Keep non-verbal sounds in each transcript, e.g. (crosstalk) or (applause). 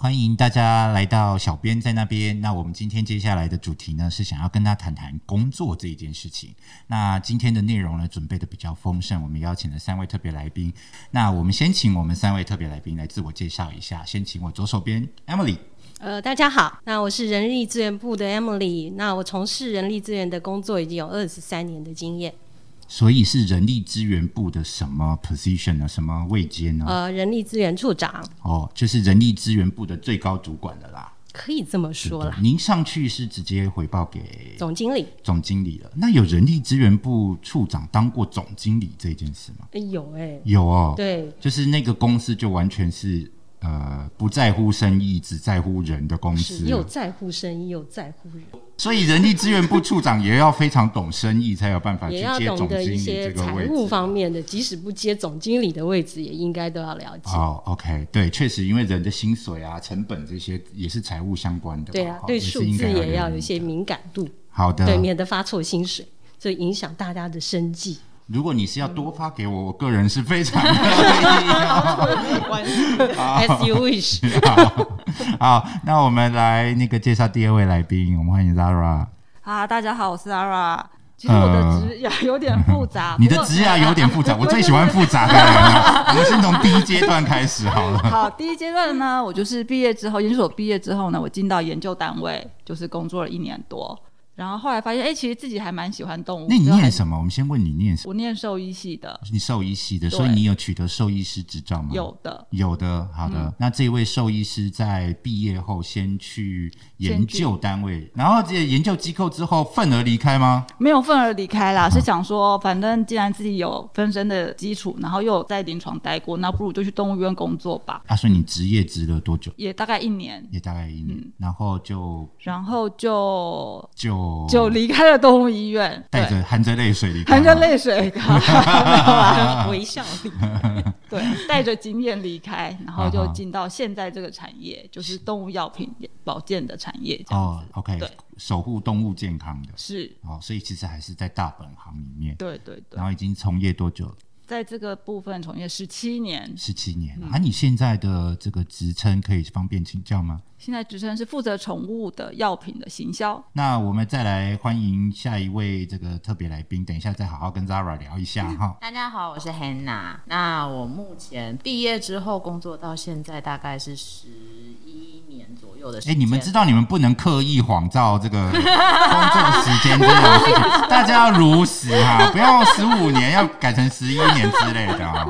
欢迎大家来到小编在那边。那我们今天接下来的主题呢，是想要跟他谈谈工作这一件事情。那今天的内容呢，准备的比较丰盛，我们邀请了三位特别来宾。那我们先请我们三位特别来宾来自我介绍一下。先请我左手边 Emily。呃，大家好，那我是人力资源部的 Emily。那我从事人力资源的工作已经有二十三年的经验。所以是人力资源部的什么 position 呢？什么位阶呢？呃，人力资源处长。哦，就是人力资源部的最高主管的啦。可以这么说啦。您上去是直接回报给总经理。总经理了。那有人力资源部处长当过总经理这件事吗？哎，有哎。有哦。对。就是那个公司就完全是。呃，不在乎生意，只在乎人的公司，又在乎生意，又在乎人。所以人力资源部处长也要非常懂生意，才有办法去接总经理这个位置。财务方面的，即使不接总经理的位置，也应该都要了解。哦，OK，对，确实，因为人的薪水啊、成本这些也是财务相关的。对啊，对数字也要有一些敏感度。好的，对，免得发错薪水，所以影响大家的生计。如果你是要多发给我，我个人是非常乐意。(laughs) (laughs) As you wish。好，那我们来那个介绍第二位来宾，我们欢迎 Zara。啊，大家好，我是 Zara。其实我的职业有点复杂。(laughs) 你的职业有点复杂，我最喜欢复杂的人了。我们先从第一阶段开始好了。好，第一阶段呢，我就是毕业之后，研究所毕业之后呢，我进到研究单位，就是工作了一年多。然后后来发现，哎，其实自己还蛮喜欢动物。那你念什么？我们先问你念什么？我念兽医系的。你兽医系的，所以你有取得兽医师执照吗？有的，有的。好的，那这位兽医师在毕业后先去研究单位，然后这研究机构之后愤而离开吗？没有愤而离开啦，是想说，反正既然自己有分身的基础，然后又有在临床待过，那不如就去动物医院工作吧。啊，所以你职业职了多久？也大概一年。也大概一年，然后就，然后就就就离开了。动物医院，带着含着泪水离开，含着泪水，(laughs) 微笑离开 (laughs) 对，带着经验离开，然后就进到现在这个产业，就是动物药品保健的产业。哦，OK，对，守护动物健康的，是哦，所以其实还是在大本行里面。对对对。然后已经从业多久了？在这个部分从业十七年，十七年。啊，你现在的这个职称可以方便请教吗？现在职称是负责宠物的药品的行销。那我们再来欢迎下一位这个特别来宾，等一下再好好跟 Zara 聊一下哈。大家好，我是 Hannah。那我目前毕业之后工作到现在大概是十一年左右的时间。哎，你们知道你们不能刻意仿造这个 (laughs) 工作时间这种事情，大家要如实哈，(laughs) 不要十五年要改成十一年。之类的啊，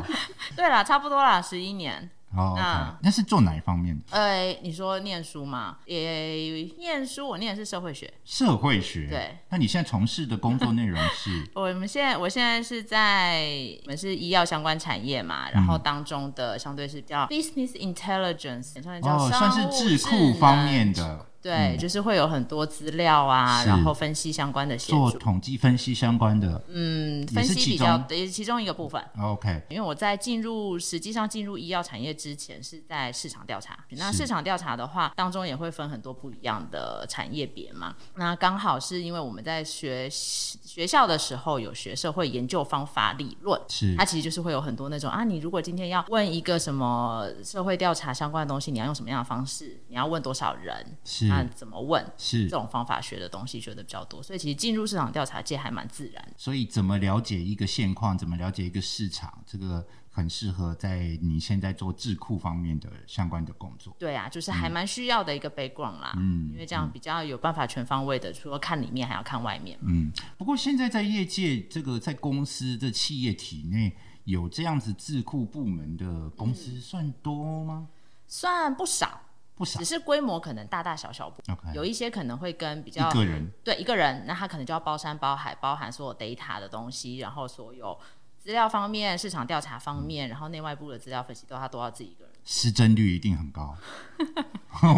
对啦，差不多啦，十一年。哦，那那是做哪一方面的？呃，你说念书嘛，也念书，我念的是社会学。社会学，对。那你现在从事的工作内容是？(laughs) 我们现在，我现在是在我们是医药相关产业嘛，然后当中的相对是比较 business intelligence，哦，算是智库方面的。对，就是会有很多资料啊，然后分析相关的做统计分析相关的，嗯，分析比较也是其中一个部分。OK，因为我在进入实际上进入医药产业之前是在市场调查，那市场调查的话当中也会分很多不一样的产业别嘛。那刚好是因为我们在学学校的时候有学社会研究方法理论，是它其实就是会有很多那种啊，你如果今天要问一个什么社会调查相关的东西，你要用什么样的方式？你要问多少人？是。那怎么问？是这种方法学的东西学的比较多，所以其实进入市场调查界还蛮自然。所以怎么了解一个现况，怎么了解一个市场，这个很适合在你现在做智库方面的相关的工作。对啊，就是还蛮需要的一个 background 啦。嗯，因为这样比较有办法全方位的，除了看里面还要看外面。嗯，不过现在在业界，这个在公司的企业体内有这样子智库部门的公司算多吗？算不少。不少，只是规模可能大大小小不，有一些可能会跟比较一个人对一个人，那他可能就要包山包海，包含所有 data 的东西，然后所有资料方面、市场调查方面，然后内外部的资料分析都他都要自己一个人。失真率一定很高，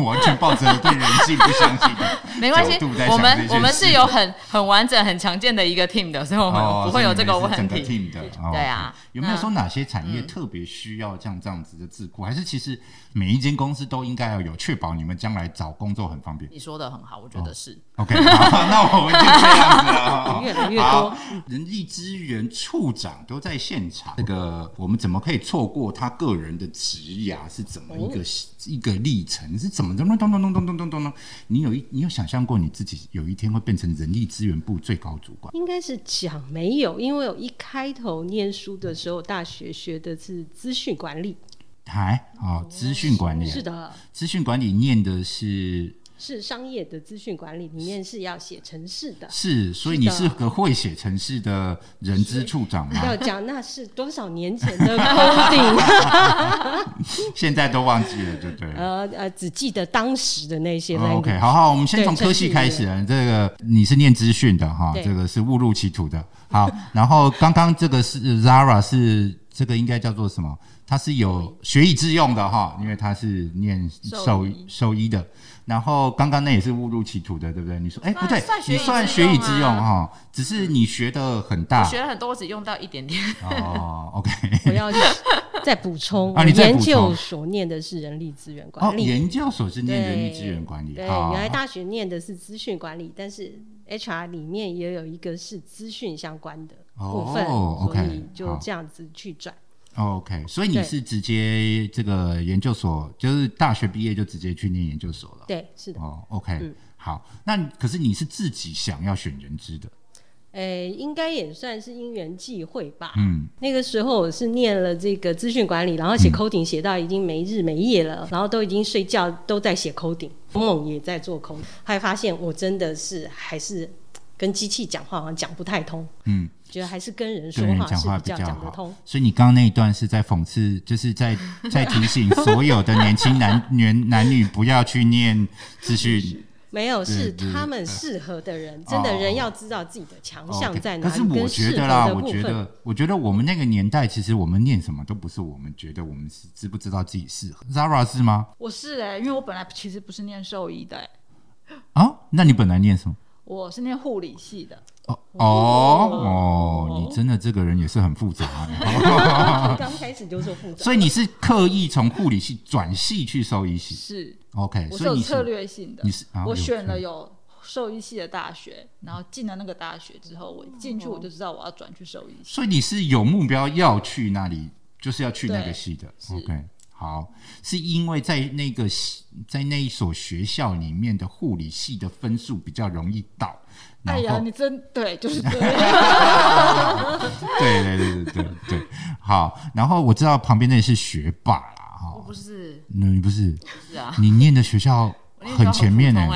完全抱着对人性不相信。(laughs) 没关系，我们我们是有很很完整、很强健的一个 team 的，所以我们不会有这个问题。整个 team 的，对啊。有没有说哪些产业特别需要像这样子的智库？还是其实每一间公司都应该要有，确保你们将来找工作很方便？你说的很好，我觉得是。OK，好，那我们就这样子了。(laughs) 越来越多。人力资源处长都在现场，这个我们怎么可以错过他个人的职涯是怎么一个、一个历程？是怎么咚咚咚咚咚咚咚咚咚咚？你有一你有想象过你自己有一天会变成人力资源部最高主管？应该是讲没有，因为我一开头念书的时候，大学学的是资讯管理。还哦，资讯管理是的，资讯管理念的是是商业的资讯管理，里面是要写城市的。是，所以你是个会写城市的人资处长吗？要讲那是多少年前的 (laughs) coding，现在都忘记了，对不对？呃呃，只记得当时的那些哦。OK，好好，我们先从科系开始。这个你是念资讯的哈，对这个是误入歧途的。好，然后刚刚这个是 Zara 是这个应该叫做什么？它是有学以致用的哈，因为他是念兽兽医兽医的。然后刚刚那也是误入歧途的，对不对？你说，哎，不对你算用学以致用啊哈，只是你学的很大我学了很多，我只用到一点点。哦。(laughs) OK，我要再补充，(laughs) 啊你研究所念的是人力资源哦管，理。研究所是念人力对资源管理，对，好原来大学念的是资讯管理，但是 HR 里面也有一个是资讯相关的部分，哦所 OK，以就好这样子去转。哦 OK，所以你是直接这个研究所，就是大学毕业就直接去念研究所了。对，是的。哦，OK，、嗯。好，那可是你是自己想要选人资的，诶，应该也算是因缘际会吧。嗯，那个时候我是念了这个资讯管理，然后写 coding 写到已经没日没夜了，然后都已经睡觉都在写 coding，梦也在做 coding，后来发现我真的是还是跟机器讲话好像讲不太通，嗯，觉得还是跟人说话比是比较讲得好通。。所以你刚刚那一段是在讽刺，就是在 (laughs) 在提醒所有的年轻男 (laughs) 男男女不要去念资讯。没有，是他们适合的人，真的人要知道自己的强项在哪里，可是我觉得啦。我觉得，我觉得我们那个年代，其实我们念什么都不是我们觉得我们是知不知道自己适合。Zara 是吗？我是哎、因为我本来其实不是念兽医的、欸，啊，那你本来念什么？我是念护理系的。哦哦哦，你真的这个人也是很复杂、啊。(laughs) 刚开始就是复杂，所以你是刻意从护理系转系去兽医系是，，OK？我是有策略性的你。是啊我选了有兽医系的大学，然后进了那个大学之后，我一进去我就知道我要转去兽医系。所以你是有目标要去那里，就是要去那个系的，OK？好，是因为在那个在那一所学校里面的护理系的分数比较容易到，哎呀，你真对，就是这样。对对对对对对，好，然后我知道旁边那是学霸啦，哈、我不是，你不是，是啊，你念的学校很前面呢、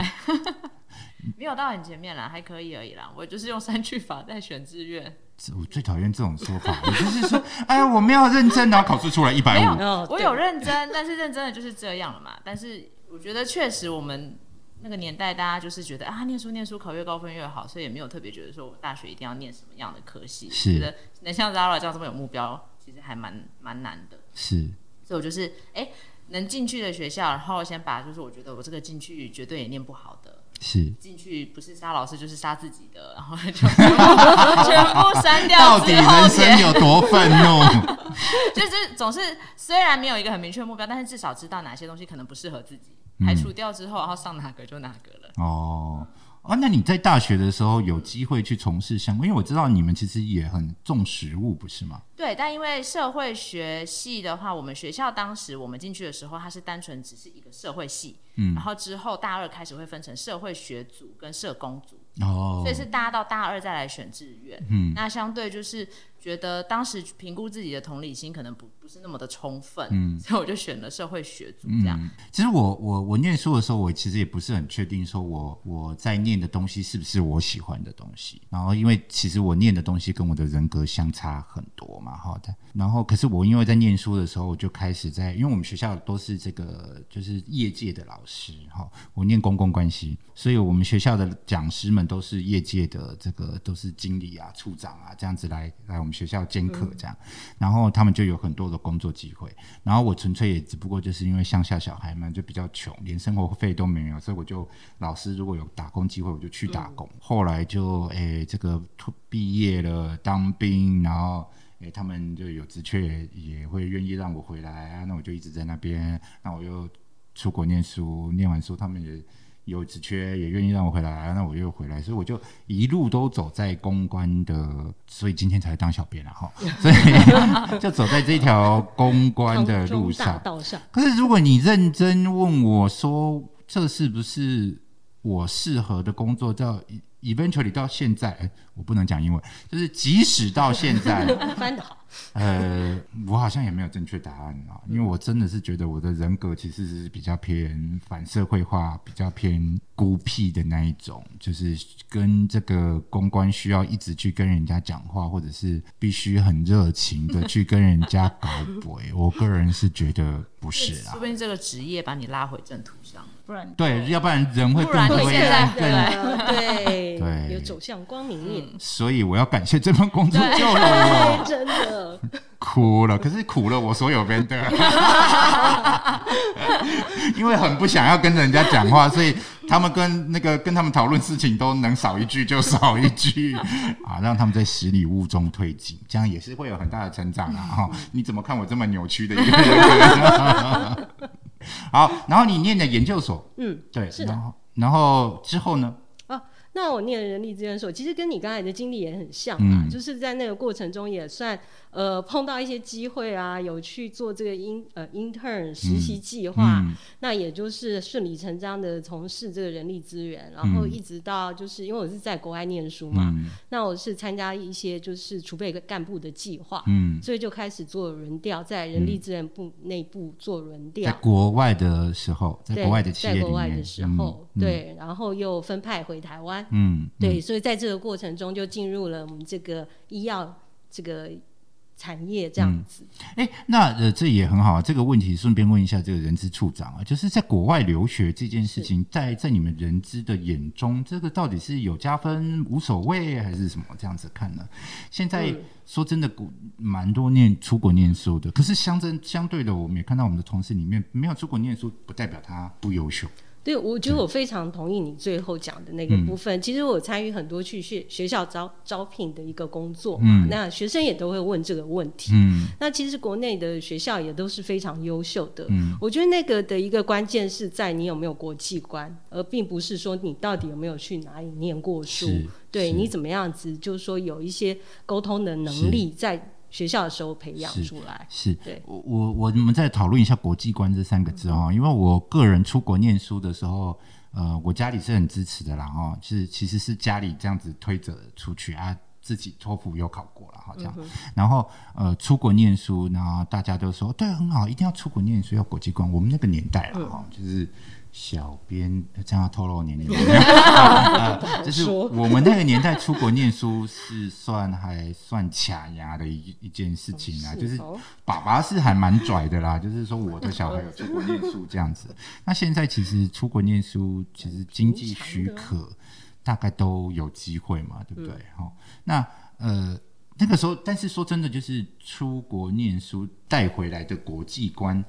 没有到很前面啦，还可以而已啦。我就是用三句法在选志愿，我最讨厌这种说法，我就是说，哎呀，我没有认真，然后考试出来一百五，我有认真，但是认真的就是这样了嘛。但是我觉得确实我们那个年代，大家就是觉得啊，念书念书考越高分越好，所以也没有特别觉得说我大学一定要念什么样的科系。是觉得能像 Zara 这样这么有目标，其实还蛮蛮难的。是所以我就是哎、能进去的学校，然后先把就是我觉得我这个进去绝对也念不好的。是，进去不是杀老师就是杀自己的，然后就全部删掉到底人生有多愤怒？(laughs) 就是总是虽然没有一个很明确的目标，但是至少知道哪些东西可能不适合自己，排除掉之后，然后上哪个就哪个了。哦。哦，那你在大学的时候有机会去从事相关，因为我知道你们其实也很重食物，不是吗？对，但因为社会学系的话，我们学校当时我们进去的时候，它是单纯只是一个社会系，嗯然后之后大二开始会分成社会学组跟社工组，哦所以是大家到大二再来选志愿。嗯那相对就是觉得当时评估自己的同理心可能不不是那么的充分，嗯 (laughs) 所以我就选了社会学组这样。嗯，其实我我我念书的时候，我其实也不是很确定，说我我在念的东西是不是我喜欢的东西。然后因为其实我念的东西跟我的人格相差很多嘛，好的。然后可是我因为在念书的时候，我就开始在，因为我们学校都是这个就是业界的老师，哈，我念公共关系，所以我们学校的讲师们都是业界的这个都是经理啊、处长啊这样子来来我们学校兼课这样。然后他们就有很多的工作机会。然后我纯粹也只不过就是因为乡下小孩们，就比较穷，连生活费都没有，所以我就老师如果有打工机会，我就去打工。后来就诶这个毕业了当兵，然后。诶，他们就有职缺，也会愿意让我回来啊。那我就一直在那边。那我又出国念书，念完书他们也有职缺，也愿意让我回来，那我又回来，所以我就一路都走在公关的，所以今天才当小编了哈，(laughs) 所以 (laughs) 就走在这条公关的路上。上，可是如果你认真问我说，这是不是我适合的工作？到 eventually 到现在，哎我不能讲英文，就是即使到现在，(laughs) 翻得好，呃，我好像也没有正确答案啊，因为我真的是觉得我的人格其实是比较偏反社会化，比较偏孤僻的那一种，就是跟这个公关需要一直去跟人家讲话，或者是必须很热情的去跟人家搞鬼，我个人是觉得不是啦说不。定这个职业把你拉回正途上。不然对，要不然人会不然更灰你现在暗，更对。对有走向光明。面，所以我要感谢这份工作救了我，真的，哭了，可是苦了我所有边的，(laughs) 因为很不想要跟人家讲话，所以他们跟那个跟他们讨论事情都能少一句就少一句。(laughs) 啊，让他们在十里雾中推进，这样也是会有很大的成长啊！哈、你怎么看我这么扭曲的一个人？好，然后你念的研究所，嗯，对，是的然后然后之后呢？哦，那我念人力资源所，其实跟你刚才的经历也很像嘛，嗯。就是在那个过程中也算呃碰到一些机会啊，有去做这个 in 呃 intern 实习计划，嗯。那也就是顺理成章的从事这个人力资源，然后嗯一直到就是因为我是在国外念书嘛，嗯。那我是参加一些就是储备干部的计划，嗯，所以就开始做轮调，在人力资源部内部做轮调。在国外的时候，在国外的在国外的时候，嗯，对，然后又分派回台湾，嗯，对，所以在这个过程中就进入了我们这个医药这个产业这样子。哎，那呃，这也很好啊。这个问题顺便问一下这个人资处长啊，就是在国外留学这件事情，在在你们人资的眼中，这个到底是有加分无所谓，还是什么这样子看呢？现在、嗯说真的，古蛮多念出国念书的，可是相真相对的，我们也看到我们的同事里面没有出国念书，不代表他不优秀。对，我觉得我非常同意你最后讲的那个部分。其实我参与很多去学学校招招聘的一个工作，嗯那学生也都会问这个问题。嗯那其实国内的学校也都是非常优秀的。嗯我觉得那个的一个关键是在你有没有国际观，而并不是说你到底有没有去哪里念过书对你怎么样子，就是说有一些沟通的能力，在学校的时候培养出来。是对我我我们再讨论一下国际观这三个字哈、因为我个人出国念书的时候，呃，我家里是很支持的啦哦，是其实是家里这样子推着出去啊，自己托福有考过了哈这样，然后呃出国念书，然后大家都说对很好，一定要出国念书，要国际观。我们那个年代了哈、就是。小编这样要透露年龄，(laughs) 呃就是我们那个年代出国念书是算还算卡牙的一一件事情啊，就是哦爸爸是还蛮拽的啦，就是说我的小孩有出国念书这样子。(laughs) 那现在其实出国念书，其实经济许可大概都有机会嘛，对不对？哈、那呃那个时候，但是说真的，就是出国念书带回来的国际观。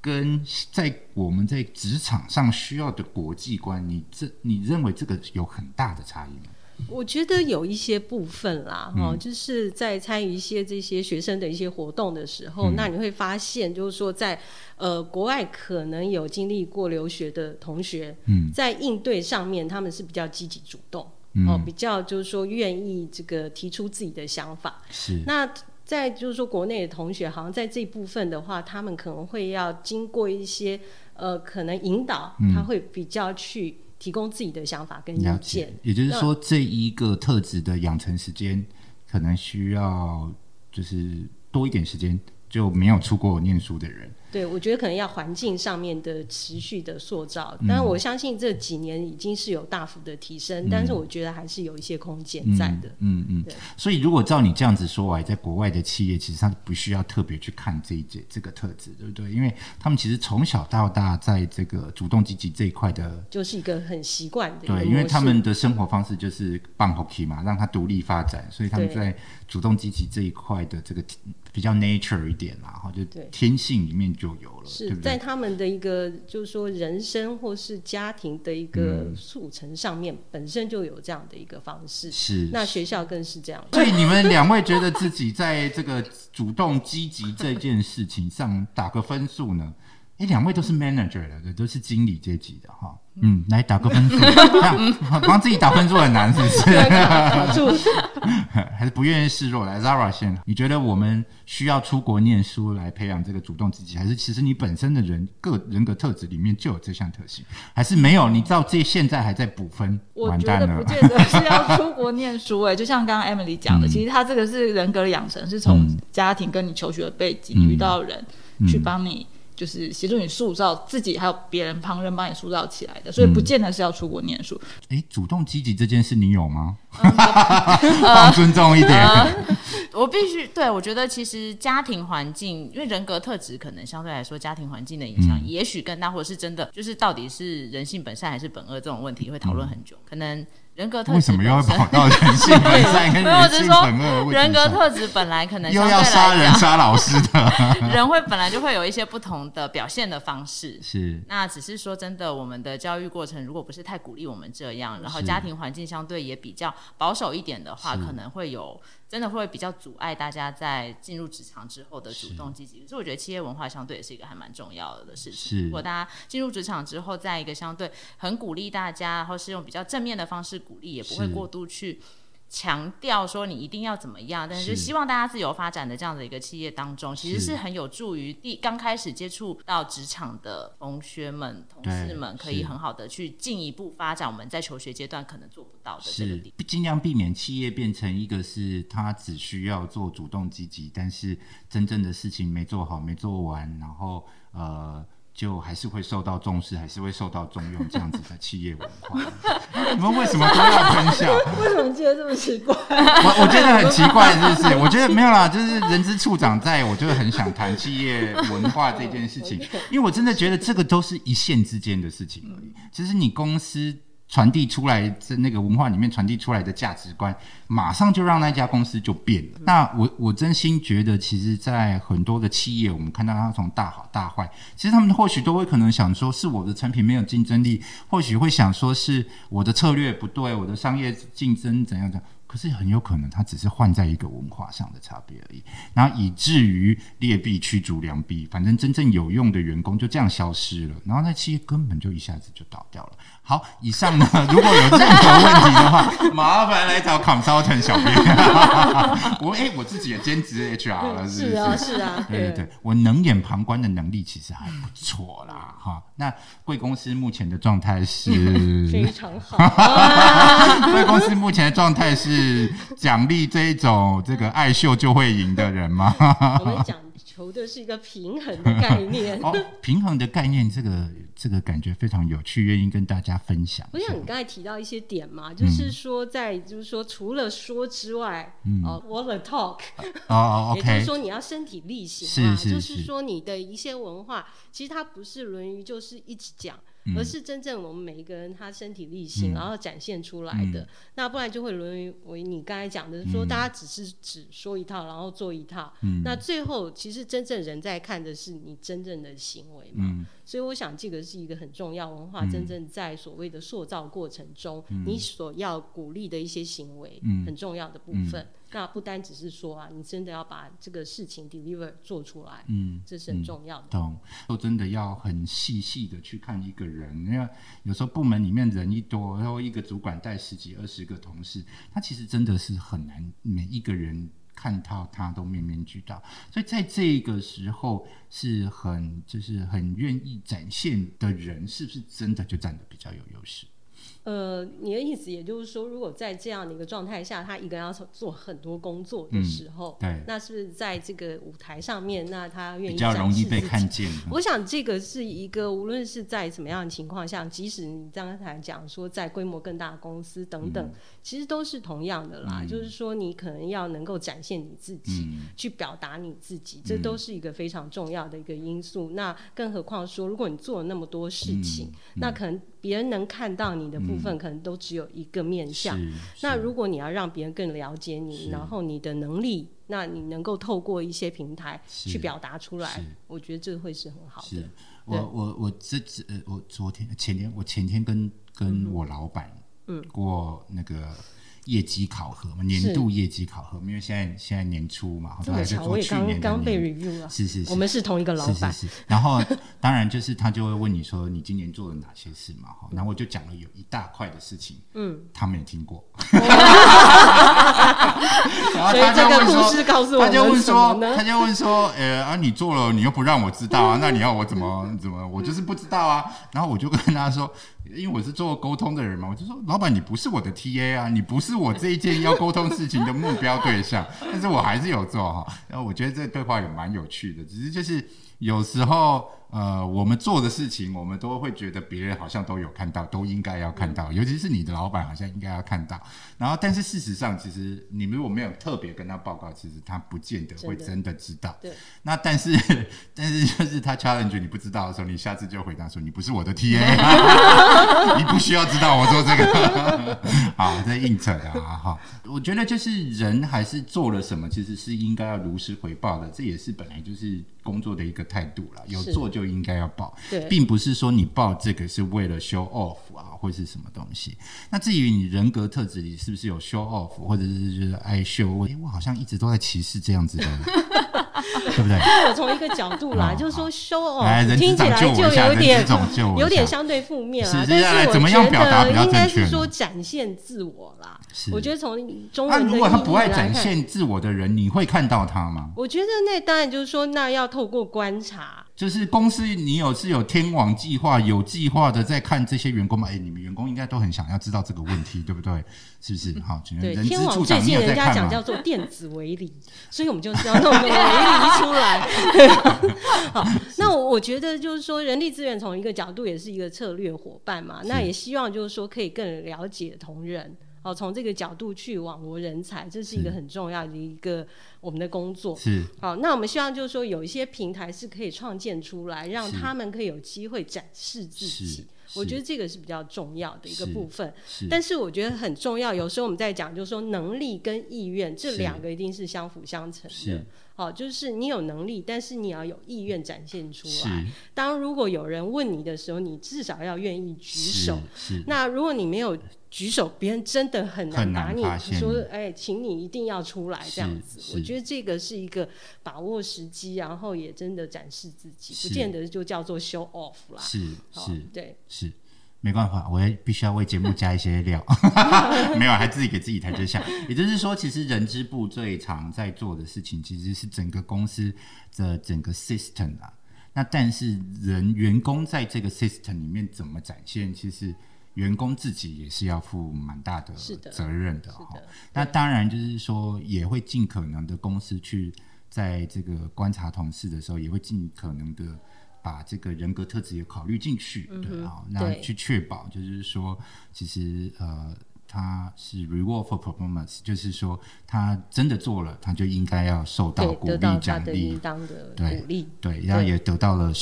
跟在我们在职场上需要的国际观，你这你认为这个有很大的差异吗？我觉得有一些部分啦，嗯。哦，就是在参与一些这些学生的一些活动的时候，嗯。那你会发现，就是说在呃国外可能有经历过留学的同学，嗯。在应对上面他们是比较积极主动，嗯。哦，比较就是说愿意这个提出自己的想法。是，那在就是说国内的同学，好像在这一部分的话，他们可能会要经过一些呃可能引导，嗯他会比较去提供自己的想法跟意了见解。，也就是说，这一个特质的养成时间，可能需要就是多一点时间，就没有出国念书的人。对，我觉得可能要环境上面的持续的塑造，嗯但是我相信这几年已经是有大幅的提升，但是我觉得还是有一些空间在的。嗯嗯对。所以，如果照你这样子说来，在国外的企业，其实他不需要特别去看这一节这个特质，对不对？因为他们其实从小到大在这个主动积极这一块的。就是一个很习惯的对，因为他们的生活方式就是棒 hockey 嘛，让他独立发展，所以他们在主动积极这一块的这个比较 nature 一点啦，哈，就对天性里面就有了，是？在他们的一个就是说人生或是家庭的一嗯个速成上面，本身就有这样的一个方式。是，那学校更是这样。所以你们两位觉得自己在这个 (laughs) 主动积极这件事情上打个分数呢？哎，两位都是 manager 的，都是经理阶级的哈。嗯，来打个分数，(laughs) 帮自己打分数很难，是不是？(laughs) (laughs) 还是不愿意示弱？来，Zara 先，你觉得我们需要出国念书来培养这个主动积极，还是其实你本身的人个人格特质里面就有这项特性？还是没有？你到这现在还在补分，我完蛋了觉得不。见得是要出国念书哎、就像刚刚 Emily 讲的，嗯其实他这个是人格的养成，是从嗯家庭跟你求学的背景嗯遇到人、嗯去帮你。就是协助你塑造自己，还有别人旁人帮你塑造起来的，所以不见得是要出国念书。哎，主动积极这件事你有吗？(laughs) 放尊重一点。我必须对我觉得，其实家庭环境，因为人格特质可能相对来说，家庭环境的影响嗯也许更大，或者是真的就是到底是人性本善还是本恶这种问题会讨论很久。可能人格特质为什么又要本身。跑到人性本善跟 (laughs) 人性只是说本恶人格特质本来可能又要杀人，杀老师的？(laughs) 人会本来就会有一些不同的表现的方式。是。那只是说真的，我们的教育过程如果不是太鼓励我们这样，然后家庭环境相对也比较保守一点的话，可能会有真的会比较阻碍大家在进入职场之后的主动积极。所以我觉得企业文化相对也是一个还蛮重要的事情。如果大家进入职场之后，在一个相对很鼓励大家，然后是用比较正面的方式鼓励，也不会过度去。强调说你一定要怎么样，但是就希望大家自由发展的这样的一个企业当中，其实是是很有助于第刚开始接触到职场的同学们、同事们，可以很好的去进一步发展我们在求学阶段可能做不到的这个是。尽量避免企业变成一个是他只需要做主动积极，但是真正的事情没做好、没做完，然后呃。就还是会受到重视，还是会受到重用，这样子的企业文化。(laughs) 你们为什么都要分享？为什么觉得这么奇怪？我我觉得很奇怪，是不是？(laughs) 我觉得没有啦，就是人资处长在，我就很想谈企业文化这件事情，(laughs) 因为我真的觉得这个都是一线之间的事情而已。其实你公司传递出来在那个文化里面传递出来的价值观，马上就让那家公司就变了。那我我真心觉得，其实，在很多的企业，我们看到它从大好大坏，其实他们或许都会可能想说，是我的产品没有竞争力，或许会想说是我的策略不对，我的商业竞争怎样怎样。可是很有可能，它只是换在一个文化上的差别而已，然后以至于劣币驱逐良币，反正真正有用的员工就这样消失了，然后那企业根本就一下子就倒掉了。好，以上呢，(laughs) 如果有任何问题的话，(laughs) 麻烦来找 consultant 小编。(laughs) 我哎、我自己也兼职 HR 了，是不是啊，是啊，对对对，我冷眼旁观的能力其实还不错啦，哈。那贵公司目前的状态是非常好。啊贵公司目前的状态是奖励这一种这个爱秀就会赢的人吗？我们讲求的是一个平衡的概念。哦，平衡的概念，这个这个感觉非常有趣，愿意跟大家分享一下我想你。刚才提到一些点嘛，嗯就是说在就是说除了说之外，哦，walk the talk，哦哦 (laughs) 也就是说你要身体力行嘛，是是就是是说你的一些文化，其实它不是论语就是一直讲。嗯。而是真正我们每一个人他身体力行，嗯。然后展现出来的，那不然就会沦于为你刚才讲的说，嗯。大家只是只说一套，然后做一套，嗯。那最后其实真正人在看的是你真正的行为嘛。嗯。所以我想这个是一个很重要文化，嗯。真正在所谓的塑造过程中，你所要鼓励的一些行为，嗯。很重要的部分。那不单只是说啊，你真的要把这个事情 deliver 做出来，嗯，这是很重要的。懂。都真的要很细细的去看一个人，因为有时候部门里面人一多，然后一个主管带十几二十个同事，他其实真的是很难每一个人。看到他都面面俱到，所以在这个时候是很就是很愿意展现的人，是不是真的就站得比较有优势？呃，你的意思也就是说，如果在这样的一个状态下，他一个人要做很多工作的时候，对，那是不是在这个舞台上面，那他愿意比较容易被看见。我想这个是一个，无论是在什么样的情况下，即使你刚才讲说在规模更大的公司等等，其实都是同样的啦。嗯就是说，你可能要能够展现你自己，嗯去表达你自己，这都是一个非常重要的一个因素。那更何况说，如果你做了那么多事情，嗯那可能别人能看到你的部分，可能都只有一个面相。那如果你要让别人更了解你，然后你的能力，那你能够透过一些平台去表达出来，我觉得这会是很好的。是。我我我这次呃，我昨天前天我前天跟跟我老板嗯。过那个业绩考核嘛，年度业绩考核，因为现在现在年初嘛，这么巧，我也刚刚被 review 了，是是是，我们是同一个老板，是是是。然后当然就是他就会问你说你今年做了哪些事嘛，哈，然后我就讲了有一大块的事情，嗯，他们也听过。(laughs) 然后他就问说，他就问说，他就问说，呃啊，你做了，你又不让我知道啊，那你要我怎么怎么？我就是不知道啊。然后我就跟他说，因为我是做沟通的人嘛，我就说，老板，你不是我的 TA 啊，你不是我这一件要沟通事情的目标对象，(laughs) 但是我还是有做哈。然后我觉得这对话也蛮有趣的，只是就是有时候。呃，我们做的事情，我们都会觉得别人好像都有看到，都应该要看到，尤其是你的老板好像应该要看到。然后，但是事实上，其实你如果没有特别跟他报告，其实他不见得会真的知道。对。那但是，(laughs) 但是就是他 challenge 你不知道的时候，你下次就回答说：“你不是我的 TA，(laughs) (laughs) 你不需要知道我做这个。”好，这硬扯的啊！哈，我觉得就是人还是做了什么，其实是应该要如实回报的，这也是本来就是工作的一个态度了。有做就。就应该要报，并不是说你报这个是为了 show off 啊，或是什么东西。那至于你人格特质里是不是有 show off，或者是就是爱 show？哎，我好像一直都在歧视这样子的，(laughs) 对不对？我从一个角度啦，就是说 show off 听起来就有点有点相对负面啊。但是我觉得应该是说展现自我啦。我觉得从中文如果他不爱展现自我的人，你会看到他吗？我觉得那当然就是说，那要透过观察。就是公司，你有是有天网计划，有计划的在看这些员工吗？哎，你们员工应该都很想要知道这个问题，对不对？是不是？好，对，天网最近人家讲叫做电子围篱，所以我们就是要弄个围篱出来。(laughs) 好，那我我觉得就是说，人力资源从一个角度也是一个策略伙伴嘛，那也希望就是说可以更了解同仁。哦，从这个角度去网罗人才，这是一个很重要的一个我们的工作。是。好，那我们希望就是说，有一些平台是可以创建出来，让他们可以有机会展示自己。我觉得这个是比较重要的一个部分。是。但是我觉得很重要，有时候我们在讲，就是说能力跟意愿这两个一定是相辅相成的。是。好，就是你有能力，但是你要有意愿展现出来。当如果有人问你的时候，你至少要愿意举手。那如果你没有。举手，别人真的很难拿你说，哎，请你一定要出来这样子。我觉得这个是一个把握时机，然后也真的展示自己，不见得就叫做 show off 啦。是是，对，是没办法，我也必须要为节目加一些料。(laughs) 没有，还自己给自己台阶下。也就是说，其实人资部最常在做的事情，其实是整个公司的整个 system 啊。那但是人员工在这个 system 里面怎么展现，其实。员工自己也是要负蛮大的责任的哈。那当然就是说，也会尽可能的公司去在这个观察同事的时候，也会尽可能的把这个人格特质也考虑进去，对啊，那去确保就是说，其实呃，他是 reward for performance，就是说他真的做了，他就应该要受到鼓励奖励，当的鼓励，对，然后也得到了。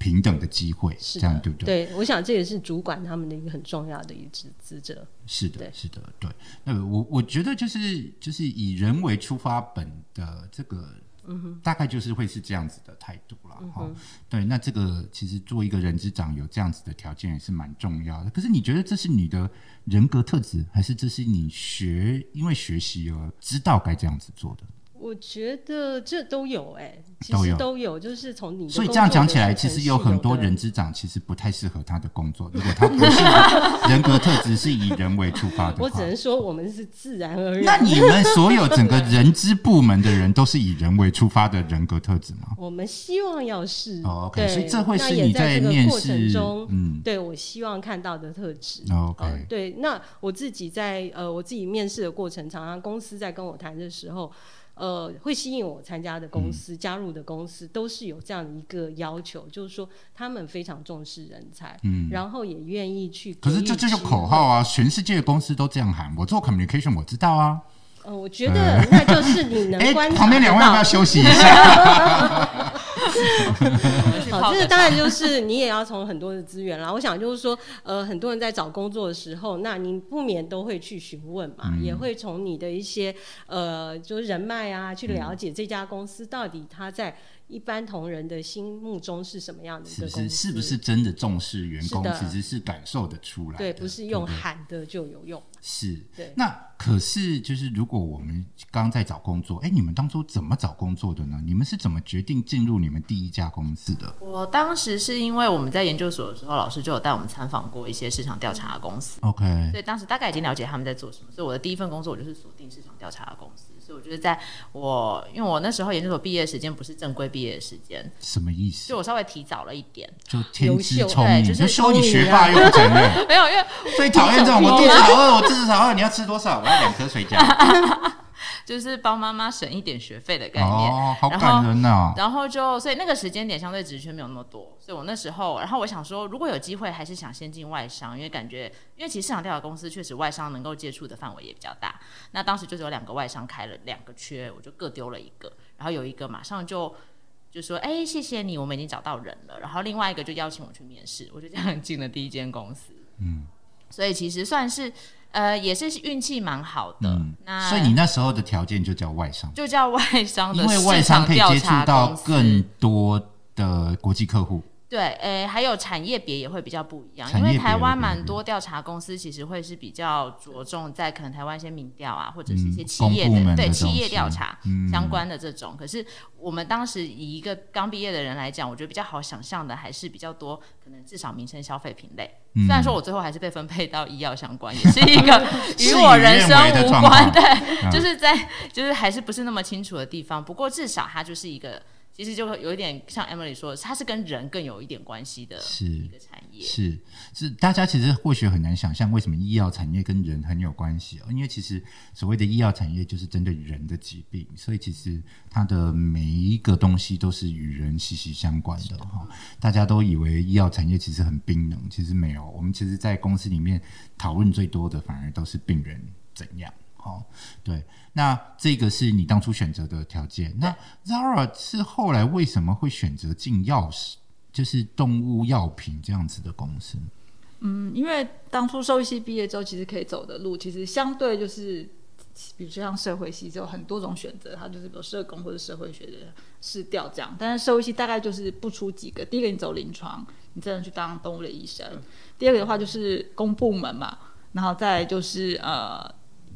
平等的机会，这样对不对？对，我想这也是主管他们的一个很重要的一职职责。是的，是的，对。那我我觉得就是就是以人为出发本的这个，嗯哼，大概就是会是这样子的态度了哈。对，那这个其实做一个人之长有这样子的条件也是蛮重要的。可是你觉得这是你的人格特质，还是这是你学因为学习而知道该这样子做的？我觉得这都有哎，其实都有，就是从你所以这样讲起来，其实有很多人之长其实不太适合他的工作。如果他不是人格特质是以人为出发的，我只能说我们是自然而然。那你们所有整个人资部门的人都是以人为出发的人格特质吗？我们希望要是，OK，所以这会是你在面试中，嗯，对我希望看到的特质。OK，对，那我自己在呃我自己面试的过程，常常公司在跟我谈的时候。呃，会吸引我参加的公司、加入的公司，都是有这样的一个要求，就是说他们非常重视人才，嗯，然后也愿意去。可是这这是口号啊，全世界的公司都这样喊。我做 communication，我知道啊。呃，我觉得那就是你能观察。旁边两位要不要休息一下？(laughs) 好，这个当然就是你也要从很多的资源啦。我想就是说，呃，很多人在找工作的时候，那你不免都会去询问嘛，也会从你的一些呃，就是人脉啊，去了解这家公司到底它在一般同仁的心目中是什么样的一个公司？是是不是真的重视员工，其实是感受得出来的。对，不是用喊的就有用。是，对那可是就是，如果我们刚刚在找工作，哎，你们当初怎么找工作的呢？你们是怎么决定进入你们第一家公司的？我当时是因为我们在研究所的时候，老师就有带我们参访过一些市场调查的公司，OK，所以当时大概已经了解他们在做什么。所以我的第一份工作我就是锁定市场调查的公司。所以我觉得在我因为我那时候研究所毕业时间不是正规毕业时间，什么意思就？我稍微提早了一点。就天资聪明，就是说你学霸又不承认，(laughs) 没有，因为最讨厌这种。我肚子好饿，我肚子好饿，你要吃多少？我要两颗水饺。(laughs) 就是帮妈妈省一点学费的概念。哦，好感人呐！然后就，所以那个时间点相对职缺没有那么多，所以我那时候，然后我想说，如果有机会，还是想先进外商，因为感觉，因为其实市场调查公司确实外商能够接触的范围也比较大。那当时就是有两个外商开了两个缺，我就各丢了一个，然后有一个马上就就说，哎，谢谢你，我们已经找到人了。然后另外一个就邀请我去面试，我就这样进了第一间公司。嗯所以其实算是，呃，也是运气蛮好的。嗯，那所以你那时候的条件就叫外商，就叫外商的因为外商可以接触到更多的国际客户。对，诶，还有产业别也会比较不一样，因为台湾蛮多调查公司其实会是比较着重在可能台湾一些民调啊，或者是一些嗯企业的、对企业调查嗯相关的这种。可是我们当时以一个刚毕业的人来讲，我觉得比较好想象的还是比较多，可能至少民生消费品类。嗯虽然说我最后还是被分配到医药相关，也是一个 (laughs) 与我人生无关，对，嗯就是在就是还是不是那么清楚的地方。不过至少它就是一个，其实就有一点像 Emily 说的，它是跟人更有一点关系的是一个产业。是是，大家其实或许很难想象为什么医药产业跟人很有关系哦，因为其实所谓的医药产业就是针对人的疾病，所以其实它的每一个东西都是与人息息相关的哈、大家都以为医药产业其实很冰冷，其实没有。我们其实，在公司里面讨论最多的，反而都是病人怎样。哦，对，那这个是你当初选择的条件。那 Zara 是后来为什么会选择进药食，就是动物药品这样子的公司？嗯，因为当初兽医系毕业之后，其实可以走的路，其实相对就是，比如说像社会系，就有很多种选择，它就是比如社工或者社会学的试调这样。但是兽医系大概就是不出几个，第一个你走临床，你真的去当动物的医生；第二个的话就是公部门嘛，然后再就是呃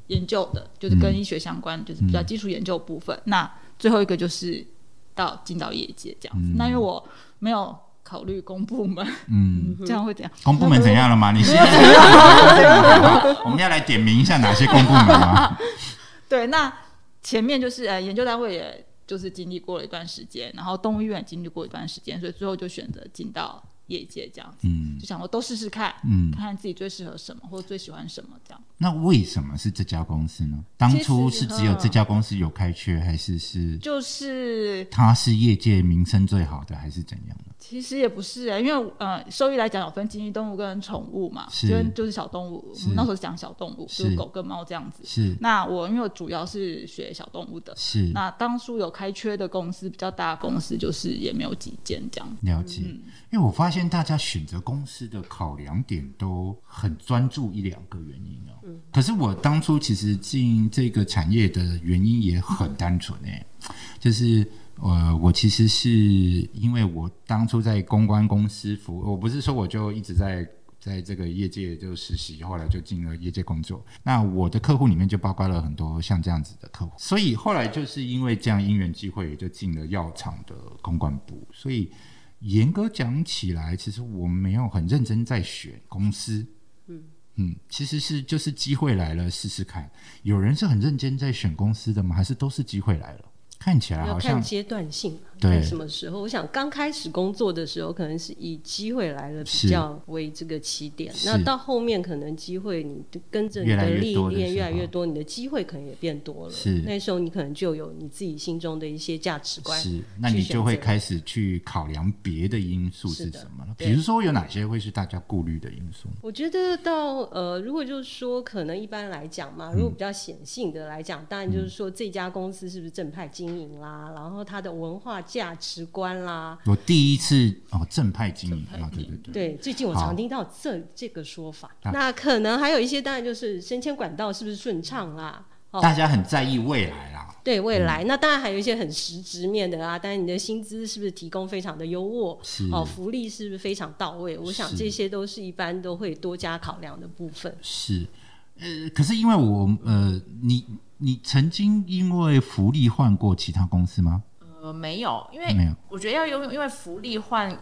研究的，就是跟医学相关，就是比较基础研究部分。那最后一个就是到进到业界这样子。那因为我没有考虑公部门，嗯，(laughs) 这样会怎样？公部门怎样了吗？你现在 (laughs) 我们要来点名一下哪些公部门吗？(laughs) 对，那前面就是呃，研究单位也就是经历过了一段时间，然后动物医院也经历过一段时间，所以最后就选择进到业界这样子，嗯就想说都试试看，嗯，看看自己最适合什么或者最喜欢什么这样。那为什么是这家公司呢？当初是只有这家公司有开缺，还是是就是它是业界名声最好的，还是怎样的？其实也不是、啊，因为呃，兽医来讲有分经济动物跟宠物嘛，是就就是小动物，我们那时候讲小动物，就是是狗跟猫这样子。是那我因为我主要是学小动物的，是那当初有开缺的公司比较大的公司，就是也没有几间这样。了解，因为我发现大家选择公司的考量点都很专注一两个原因哦。可是我当初其实进这个产业的原因也很单纯诶，就是呃，我其实是因为我当初在公关公司服，我不是说我就一直在。在这个业界就实习，后来就进了业界工作。那我的客户里面就包括了很多像这样子的客户，所以后来就是因为这样因缘机会，也就进了药厂的公关部。所以严格讲起来，其实我没有很认真在选公司。嗯嗯，其实是就是机会来了试试看。有人是很认真在选公司的吗？还是都是机会来了？看起来要好像看阶段性，对看什么时候。我想刚开始工作的时候，可能是以机会来了比较为这个起点。那到后面可能机会，你跟着你的历练越来越多，你的机会可能也变多了。是那时候你可能就有你自己心中的一些价值观。是，那你就会开始去考量别的因素是什么了。比如说有哪些会是大家顾虑的因素？我觉得到呃，如果就是说，可能一般来讲嘛，如嗯果比较显性的来讲，当然就是说这家公司是不是正派经营啦，然后它的文化价值观啦，我第一次哦，正派经营啊，对对对，对，最近我常听到这这个说法。啊那可能还有一些，当然就是升迁管道是不是顺畅啦？哦，大家很在意未来啦。对未来，那当然还有一些很实质面的啊，当然你的薪资是不是提供非常的优渥，是哦，福利是不是非常到位？我想是这些都是一般都会多加考量的部分。是，呃，可是因为我呃，你你曾经因为福利换过其他公司吗？呃，没有，因没有为我觉得要用，因为福利换，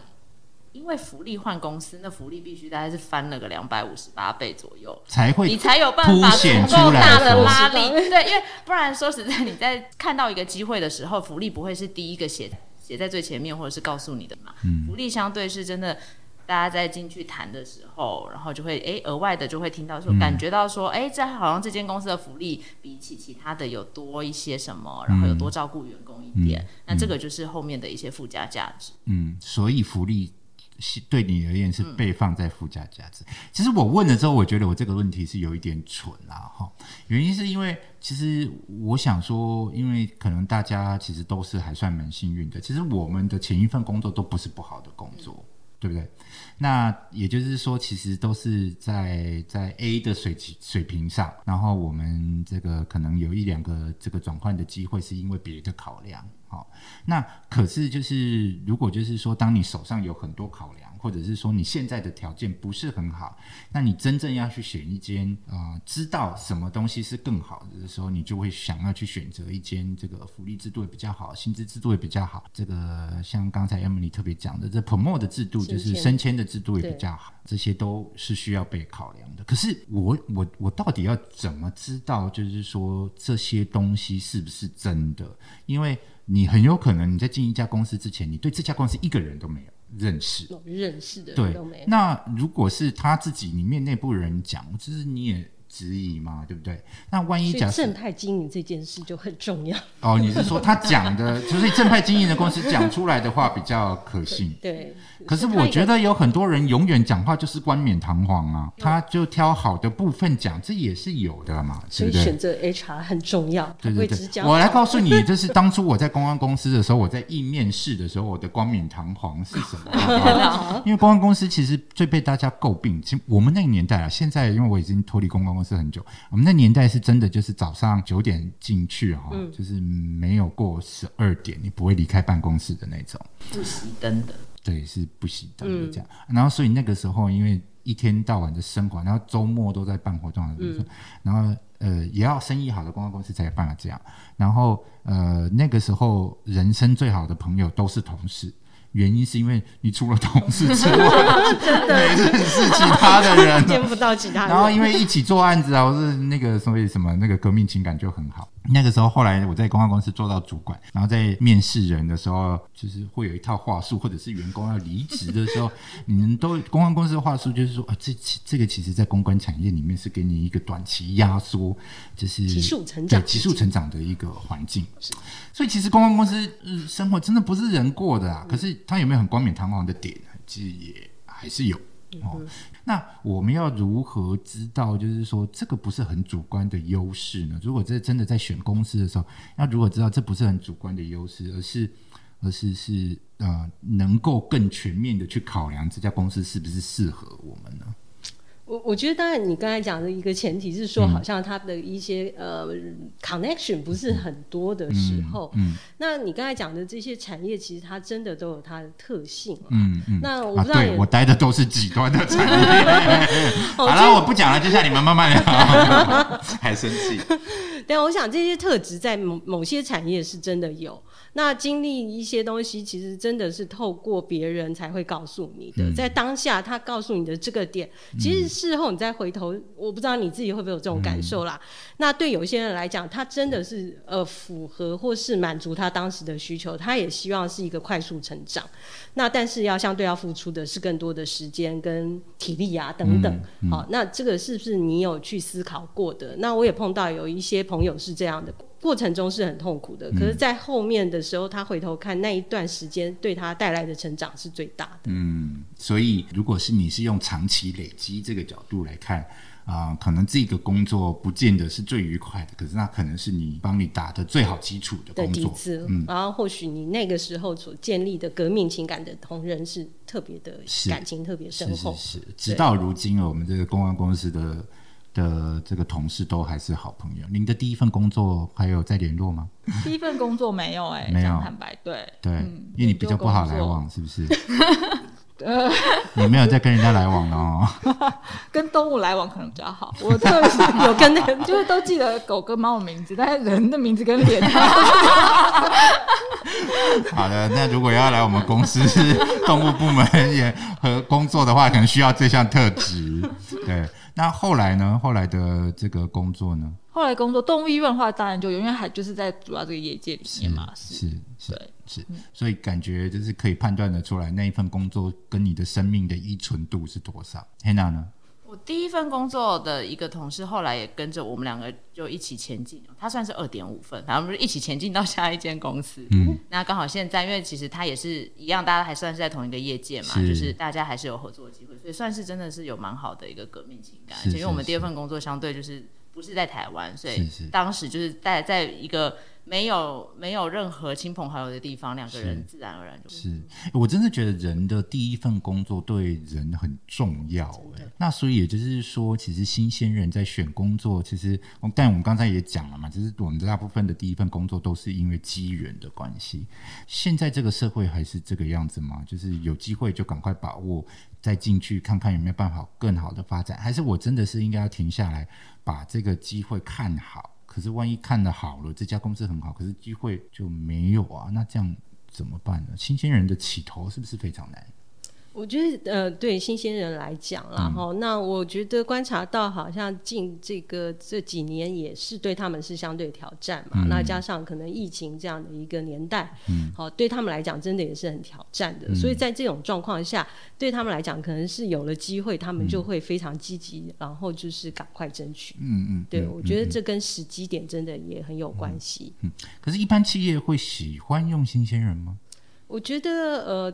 因为福利换公司，那福利必须大概是翻了个两百五十八倍左右。才会你才有办法足够大的拉力，对，因为不然说实在，你在看到一个机会的时候，福利不会是第一个写写在最前面，或者是告诉你的嘛。嗯福利相对是真的，大家在进去谈的时候，然后就会哎额外的就会听到说，嗯感觉到说，哎，这好像这间公司的福利比起其他的有多一些什么，然后有多照顾员工一点，嗯那这个就是后面的一些附加价值。嗯，所以福利是对你而言是被放在附加价值。其实我问了之后，我觉得我这个问题是有一点蠢啦，哈。原因是因为其实我想说，因为可能大家其实都是还算蛮幸运的。其实我们的前一份工作都不是不好的工作，对不对？那也就是说，其实都是在在 A 的水水平上，然后我们这个可能有一两个这个转换的机会，是因为别的考量。好，那可是就是如果就是说，当你手上有很多考量，或者是说你现在的条件不是很好，那你真正要去选一间啊、呃知道什么东西是更好的时候，你就会想要去选择一间这个福利制度也比较好，薪资制度也比较好。这个像刚才 Emily 特别讲的，这 promote 的制度就是升迁的制度也比较好，这些都是需要被考量的。可是我我我到底要怎么知道，就是说这些东西是不是真的？因为你很有可能你在进一家公司之前，你对这家公司一个人都没有认识。认识的人对。那如果是他自己里面内部人讲，就是你也质疑嘛，对不对？那万一所以假设正派经营这件事就很重要。哦，你是说他讲的，(laughs) 就是正派经营的公司讲出来的话比较可信？对，可是我觉得有很多人永远讲话就是冠冕堂皇啊，他就挑好的部分讲，这也是有的嘛，所以选？择 HR 很重要，对对对我来告诉你，(laughs) 就是当初我在公关公司的时候，我在应面试的时候，我的冠冕堂皇是什么？(laughs) 因为公关公司其实最被大家诟病，其实我们那个年代啊，现在因为我已经脱离公关公司很久，我们那年代是真的就是早上九点进去哈、嗯就是没有过十二点你不会离开办公室的那种。不熄灯的，对，是不熄灯嗯的这样。然后所以那个时候，因为一天到晚的生活，然后周末都在办活动然后呃也要生意好的公关公司才有办法这样。然后呃那个时候，人生最好的朋友都是同事。原因是因为你除了同事之外，(laughs) 没认识其他的人，见不到其他人。然后因为一起做案子啊，或是那个所以什么那个革命情感就很好。那个时候后来我在公关公司做到主管，然后在面试人的时候，就是会有一套话术，或者是员工要离职的时候，你们都公关公司的话术就是说，啊，这其这个其实在公关产业里面是给你一个短期压缩，就是急速成长对急速成长的一个环境。所以其实公关公司、呃、生活真的不是人过的啊。可是它有没有很冠冕堂皇的点，其实也还是有。哦，那我们要如何知道，就是说这个不是很主观的优势呢？如果这真的在选公司的时候，要如何知道这不是很主观的优势，而是而是是呃能够更全面的去考量这家公司是不是适合我们呢？我我觉得，当然，你刚才讲的一个前提是说，嗯好像它的一些呃 connection 不是很多的时候，嗯那你刚才讲的这些产业，其实它真的都有它的特性嘛。嗯嗯。啊，那我不知道我待的都是极端的产业。(laughs) 好了，我不讲了，接下来你们慢慢聊。(laughs) 还生气？对，我想这些特质在某某些产业是真的有。那经历一些东西，其实真的是透过别人才会告诉你的。嗯在当下他告诉你的这个点，其实事后你再回头，我不知道你自己会不会有这种感受啦。那对有些人来讲，他真的是呃符合或是满足他当时的需求，他也希望是一个快速成长。那但是要相对要付出的是更多的时间跟体力啊等等。好，那这个是不是你有去思考过的？那我也碰到有一些朋友是这样的，过程中是很痛苦的，可是，在后面的时候，他回头看那一段时间对他带来的成长是最大的。嗯，所以如果是你是用长期累积这个角度来看。啊、可能这个工作不见得是最愉快的，可是那可能是你帮你打的最好基础的的工作。底子，嗯，然后或许你那个时候所建立的革命情感的同仁是特别的感情特别深是是厚，是，直到如今，我们这个公关公司的的这个同事都还是好朋友。您的第一份工作还有在联络吗？第一份工作没有哎、没有坦白对，对，嗯因为你比较不好来往，是不是？(laughs) 呃你没有在跟人家来往了哦。(laughs) 跟动物来往可能比较好。我特别是有跟那个，就是都记得狗跟猫的名字，但是人的名字跟脸，(laughs) 好的，那如果要来我们公司动物部门也和工作的话，可能需要这项特质。对，那后来呢？后来的这个工作呢？后来工作动物医院的话，当然就有因为还就是在主要这个业界里面嘛，是是对是，所以感觉就是可以判断的出来，那一份工作跟你的生命的依存度是多少。黑娜呢？我第一份工作的一个同事，后来也跟着我们两个就一起前进。他算是二点五分，反正我们就一起前进到下一间公司。嗯，那刚好现在，因为其实他也是一样，大家还算是在同一个业界嘛，是就是大家还是有合作的机会，所以算是真的是有蛮好的一个革命情感。是而且因为我们第二份工作相对就是不是在台湾，所以是是当时就是在在一个没有没有任何亲朋好友的地方，两个人自然而然就是我真的觉得人的第一份工作对人很重要。哎，那所以也就是说，其实新鲜人在选工作，其实但我们刚才也讲了嘛，就是我们大部分的第一份工作都是因为机缘的关系。现在这个社会还是这个样子吗？就是有机会就赶快把握，再进去看看有没有办法更好的发展，还是我真的是应该要停下来，把这个机会看好？可是万一看得好了，这家公司很好，可是机会就没有啊，那这样怎么办呢？新鲜人的起头是不是非常难？我觉得呃，对新鲜人来讲啦，嗯哈、那我觉得观察到好像近这个这几年也是对他们是相对挑战嘛。嗯那加上可能疫情这样的一个年代，嗯，好、对他们来讲真的也是很挑战的。嗯所以在这种状况下，对他们来讲可能是有了机会，他们就会非常积极，然后就是赶快争取。嗯嗯，对，嗯我觉得嗯这跟时机点真的也很有关系。嗯可是，一般企业会喜欢用新鲜人吗？我觉得呃，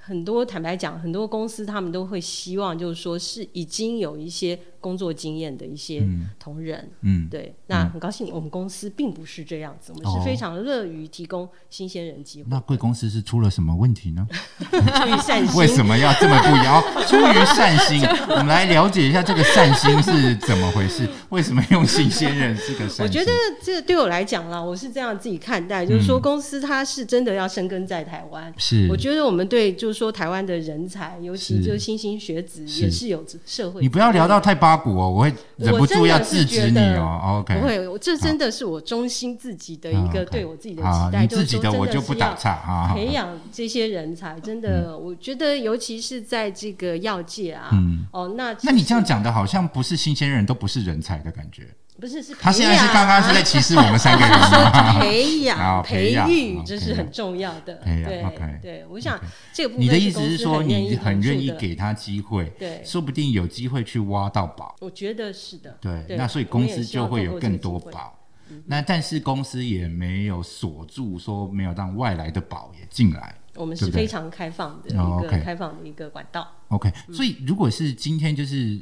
很多坦白讲，很多公司他们都会希望，就是说是已经有一些工作经验的一些嗯同仁。嗯，对，那很高兴，我们公司并不是这样子，我们哦是非常乐于提供新鲜人机会，那贵公司是出了什么问题呢？出于善心。为什么要这么不一样？哦 (laughs) 出于善心，我们来了解一下这个善心是怎么回事？为什么用新鲜人是个善心？我觉得这个对我来讲啦，我是这样自己看待，就是说嗯公司它是真的要生根在台湾。是，我觉得我们对就是说台湾的人才，尤其是就是新兴学子，也是有社会。你不要聊到太八股哦，我会忍不住要制止你哦。OK，不会，我这真的是我衷心自己的一个对我自己的，期待，你自己的我就不打岔啊。培养这些人才，真的，我觉得尤其是在这个药界啊，嗯，哦，那那你这样讲的好像不是新鲜人都不是人才的感觉。不是是他现在是刚刚是在歧视我们三个人吗？(laughs) 培好养、培养培育，这是很重要的。培养对 OK 对，我想这个部分你的意思是说，你很愿意给他机会，对说不定有机会去挖到宝。我觉得是的。对，那所以公司就会有更多宝。那但是公司也没有锁住，说没有让外来的宝也进来。我们是非常开放的哦一个开放的一个管道。OK，所嗯以如果是今天就是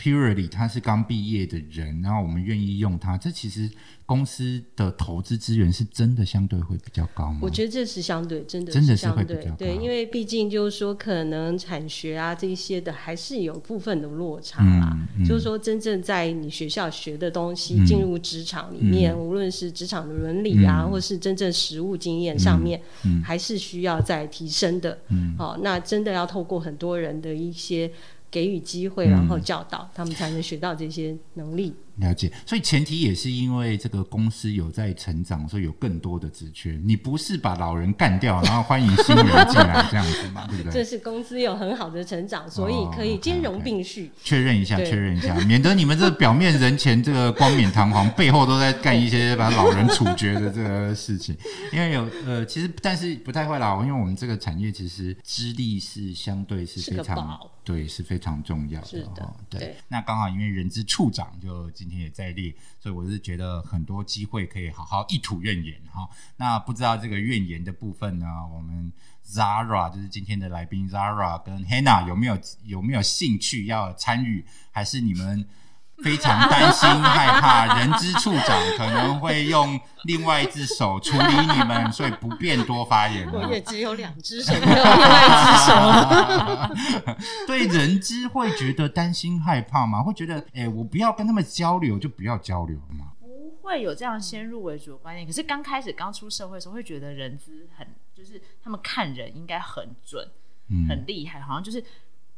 purely 他是刚毕业的人，然后我们愿意用他，这其实公司的投资资源是真的相对会比较高吗？我觉得这是相对，真的真的是相会比较高对对，因为毕竟就是说，可能产学啊这些的，还是有部分的落差啦。嗯嗯就是说，真正在你学校学的东西，嗯进入职场里面，无论是职场的伦理啊，嗯或是真正实务经验上面，嗯还是需要再提升的。嗯好、那真的要透过很多人的一些给予机会，嗯然后教导、他们，才能学到这些能力。了解，所以前提也是因为这个公司有在成长，所以有更多的职缺。你不是把老人干掉，然后欢迎新人进来这样子嘛，(laughs) 对不对？这是公司有很好的成长，所以可哦以兼容并蓄。确认一下，确认一下，免得你们这表面人前这个光冕堂皇，背后都在干一些把老人处决的这个事情。因为有呃，其实但是不太会啦，因为我们这个产业其实资历是相对是是非常对，是非常重要是的哦。对对，那刚好因为人资处长就今天也在列，所以我是觉得很多机会可以好好一吐怨言哈。那不知道这个怨言的部分呢，我们 Zara 就是今天的来宾 Zara 跟 Hannah 有没有有没有兴趣要参与，还是你们非常担心害怕，人之处长可能会用另外一只手处理你们，所以不便多发言了。我也只有两只手，没有另外一只手。对人之会觉得担心害怕吗？会觉得，哎、我不要跟他们交流，就不要交流吗？不会有这样先入为主的观念。可是刚开始刚出社会的时候，会觉得人资很，就是他们看人应该很准、嗯，很厉害，好像就是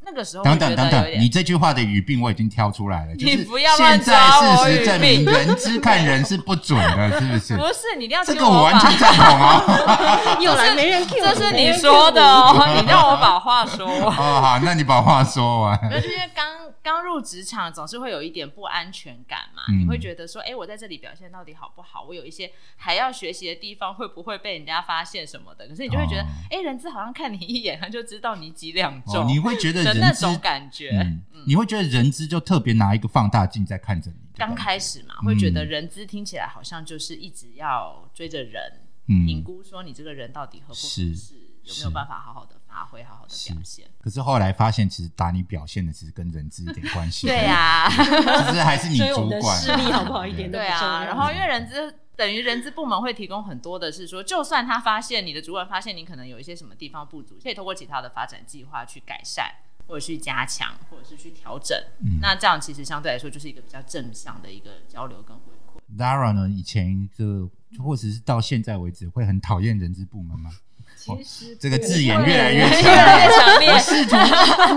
那个时候等等等等，你这句话的语病我已经挑出来了，就你是不要乱现在事实证明人资看人是不准的，是不是？不 (laughs) 是你一定要这个我完全赞同哦。(laughs) 又来没人 Q，这是你说的哦，(laughs) 你让我把话说哦，完。好，那你把话说完。就是因为刚刚入职场，总是会有一点不安全感嘛，嗯你会觉得说，哎、我在这里表现到底好不好？我有一些还要学习的地方，会不会被人家发现什么的？可是你就会觉得哦，哎、人资好像看你一眼，他就知道你几两哦，重、你会觉得的那人资种感觉。嗯，你会觉得人资就特别拿一个放大镜在看着你。刚开始嘛，会觉得嗯人资听起来好像就是一直要追着人，嗯评估说你这个人到底合不合是适，有没有办法好好的发挥，好好的表现。可是后来发现，其实打你表现的其实跟人资一点关系。(laughs) 对呀、(laughs) 其实还是你所以我们的主管视力好不好一点都对啊，然后因为人资等于人资部门会提供很多的是说，就算他发现你的主管发现你可能有一些什么地方不足，可以通过其他的发展计划去改善，或者去加强，或者是去调整。嗯那这样其实相对来说就是一个比较正向的一个交流跟回馈。Zara 呢，以前就或者是到现在为止，会很讨厌人资部门吗？其实这个字眼越来越越强来越强烈我试图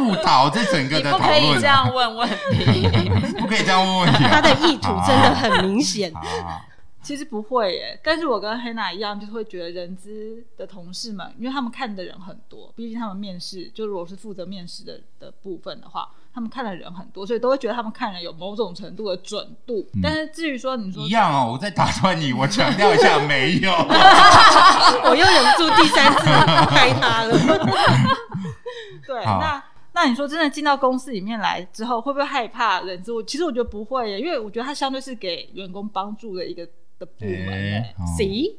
误导这整个的讨论不可以这，样问问题，(laughs) 不可以这样问问题啊。他的意图真的很明显。好好好其实不会耶，但是我跟黑娜一样，就是会觉得人资的同事们，因为他们看的人很多，毕竟他们面试，就如果是负责面试的的部分的话，他们看的人很多，所以都会觉得他们看人有某种程度的准度。但是至于说你说一样哦，我再打断你，我强调一下，没有。(laughs) 我又忍不住第三次拍他了。(laughs) 对，那那你说真的进到公司里面来之后，会不会害怕人资？我其实我觉得不会耶，因为我觉得它相对是给员工帮助的一个哎哦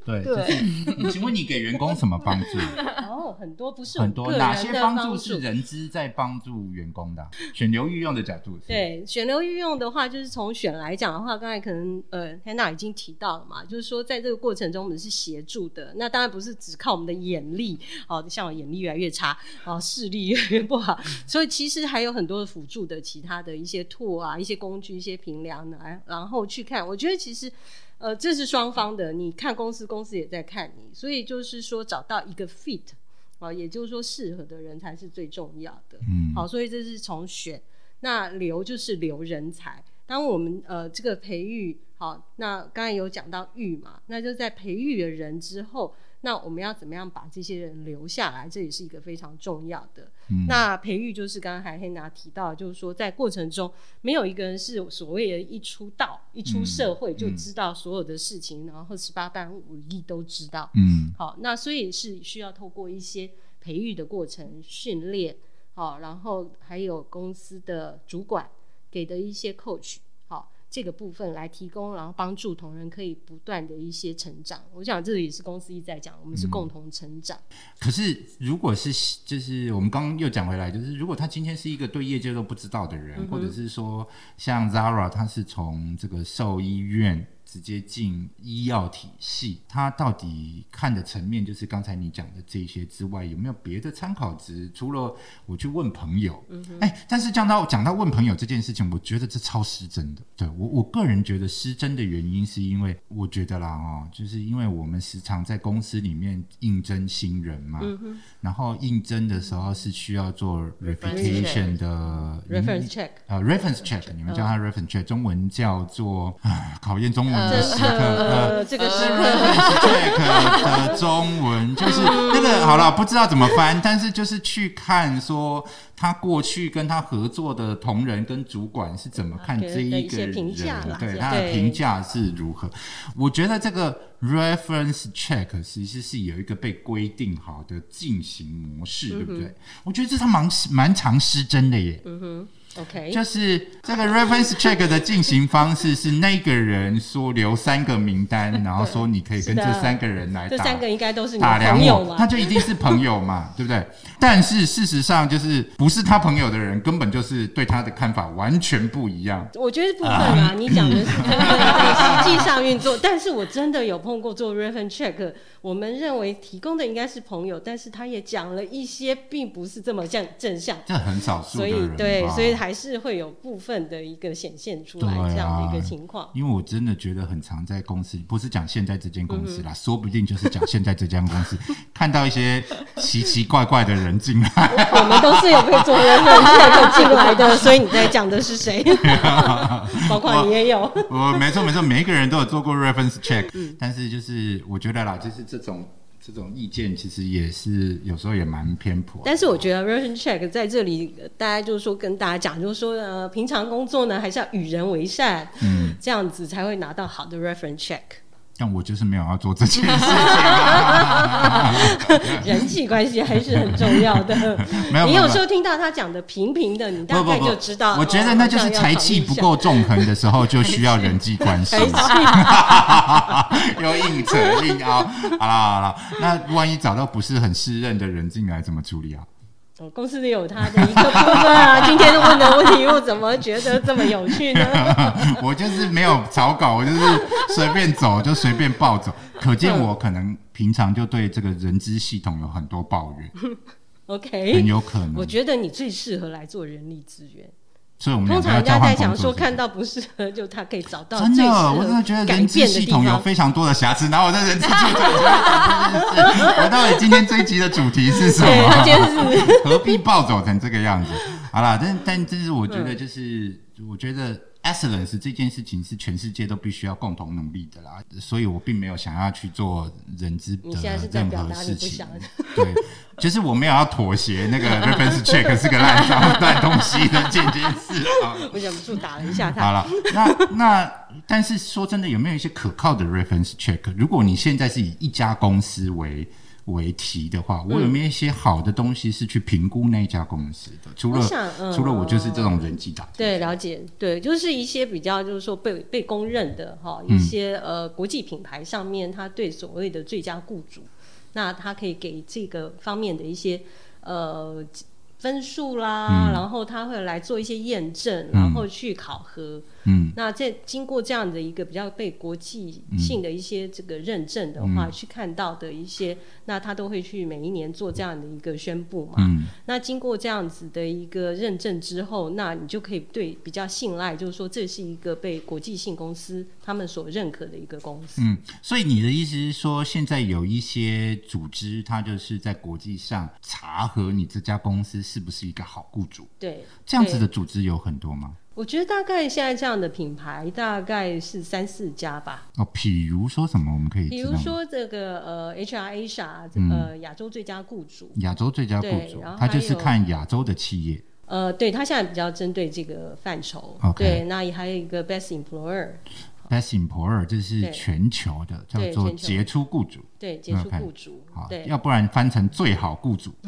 对对就是请问你给员工什么帮助？(laughs) 哦，很多不是很多哪些帮帮助是人资在帮助员工的啊？选流御用的角度是，对选流御用的话，就是从选来讲的话，刚才可能呃 Hannah 已经提到了嘛，就是说在这个过程中我们是协助的。那当然不是只靠我们的眼力哦，像我眼力越来越差哦，视力越来越不好，(laughs) 所以其实还有很多的辅助的其他的一些 tool 啊、一些工具、一些评量来，然后去看。我觉得其实。呃，这是双方的，你看公司，公司也在看你，所以就是说找到一个 fit 啊、也就是说适合的人才是最重要的。嗯，好，所以这是从选，那留就是留人才。当我们呃这个培育好，那刚才有讲到育嘛，那就在培育了人之后，那我们要怎么样把这些人留下来？这也是一个非常重要的。嗯那培育就是刚才黑娜提到，就是说在过程中，没有一个人是所谓的一出道、一出社会就知道所有的事情，然后十八般武艺都知道。嗯好，那所以是需要透过一些培育的过程训练，好，然后还有公司的主管给的一些 coach，好，这个部分来提供，然后帮助同仁可以不断的一些成长。我想这也是公司一直在讲，我们是共同成长。可是，如果是就是我们刚刚又讲回来，就是如果他今天是一个对业界都不知道的人，或者是说像 Zara，他是从这个兽医院直接进医药体系，他到底看的层面就是刚才你讲的这些之外，有没有别的参考值？除了我去问朋友，哎、但是讲到讲到问朋友这件事情，我觉得这超失真的。对我我个人觉得失真的原因，是因为我觉得啦哦，就是因为我们时常在公司里面应征新人嘛，然后应征的时候是需要做 reputation 的 reference check，呃 reference check，你们叫它 reference check，中文叫做啊考验中文的时刻。呃呃，这个是 check 的中文就是那个好了，不知道怎么翻，但是就是去看说他过去跟他合作的同仁跟主管是怎么看这一个人，对对他的评价是如何？我觉得这个 reference check 其实是有一个被规定好的进行模式，对不对？我觉得这他蛮蛮常失真的耶。OK，就是这个 reference check 的进行方式是那个人说留三个名单，然后 (laughs) 说你可以跟这三个人来打这三个应该都是你的打量我，朋友嘛他？就一定是朋友嘛，(laughs) 对不对？但是事实上就是不是他朋友的人，根本就是对他的看法完全不一样。我觉得部分啊，你讲的是实际上运作，但是我真的有碰过做 reference check，我们认为提供的应该是朋友，但是他也讲了一些并不是这么像正向，这很少数所以的对，所以还是会有部分的一个显现出来这样的一个情况。因为我真的觉得很常在公司，不是讲现在这间公嗯司啦，说不定就是讲现在这间公司，(laughs) 看到一些奇奇怪怪的人进来，我们都是有被做 reference check 进来的，所以你在讲的是谁？(laughs) 包括你也有。我没错没错，每一个人都有做过 reference check，、但嗯是就是我觉得啦，就是这种这种意见，其实也是有时候也蛮偏颇。但是我觉得 reference check 在这里，呃大家就是说跟大家讲，就是说呃，平常工作呢还是要与人为善，嗯，这样子才会拿到好的 reference check。但我就是没有要做这件事情、啊，(laughs) 人际关系还是很重要的。(laughs) 没有你有时候听到他讲的平平的，你大概不不不就知道。我觉得那就是财气不够纵横的时候，就需要人际关系财。(laughs) 气。又硬扯硬凹，好了好了，那万一找到不是很适任的人进来，怎么处理啊？哦公司里有他的一个部分啊。(laughs) 今天问的问题，我怎么觉得这么有趣呢？(laughs) 我就是没有草稿，我就是随便走就随便暴走，(laughs) 可见我可能平常就对这个人资系统有很多抱怨，OK，很有可能。我觉得你最适合来做人力资源。所以我们通常人家在讲说，看到不适合，就他可以找到真的，我真的合觉得人资变的地系统有。非常多的瑕疵，然后我在人资系统。(laughs) 我到底今天这一集的主题是什么？何必暴走成这个样子？好啦，但但这是我觉得就是，我觉得 excellence 这件事情是全世界都必须要共同努力的啦，所以我并没有想要去做人资的任何事情。对，就是我没有要妥协那个 reference check 是个烂脏烂东西的这件事 (laughs) 啊。我忍不住打了一下他好。了，那那但是说真的，有没有一些可靠的 reference check？如果你现在是以一家公司为为题的话，我有没有一些好的东西是去评估那一家公司的？除了除了我就是这种人际打击，对，了解，对，就是一些比较就是说被被公认的哈，嗯。一些、呃国际品牌上面，他对所谓的最佳雇主，那他可以给这个方面的一些呃分数啦，嗯然后他会来做一些验证，嗯然后去考核。嗯那在经过这样的一个比较被国际性的一些这个认证的话，嗯去看到的一些，那他都会去每一年做这样的一个宣布嘛。嗯那经过这样子的一个认证之后，那你就可以对比较信赖，就是说这是一个被国际性公司他们所认可的一个公司。嗯，所以你的意思是说，现在有一些组织，它就是在国际上查核你这家公司是不是一个好雇主，对，这样子的组织有很多吗？我觉得大概现在这样的品牌大概是三四家吧。哦，比如说什么我们可以？比如说这个呃 HR Asia 嗯呃亚洲最佳雇主，亚洲最佳雇主对然后，它就是看亚洲的企业。呃，对他现在比较针对这个范畴。对，那也还有一个 Best Employer，Best Employer 这是全球的，叫做杰出雇主。对，杰出雇主好，对。要不然翻成最好雇主。(laughs) (laughs)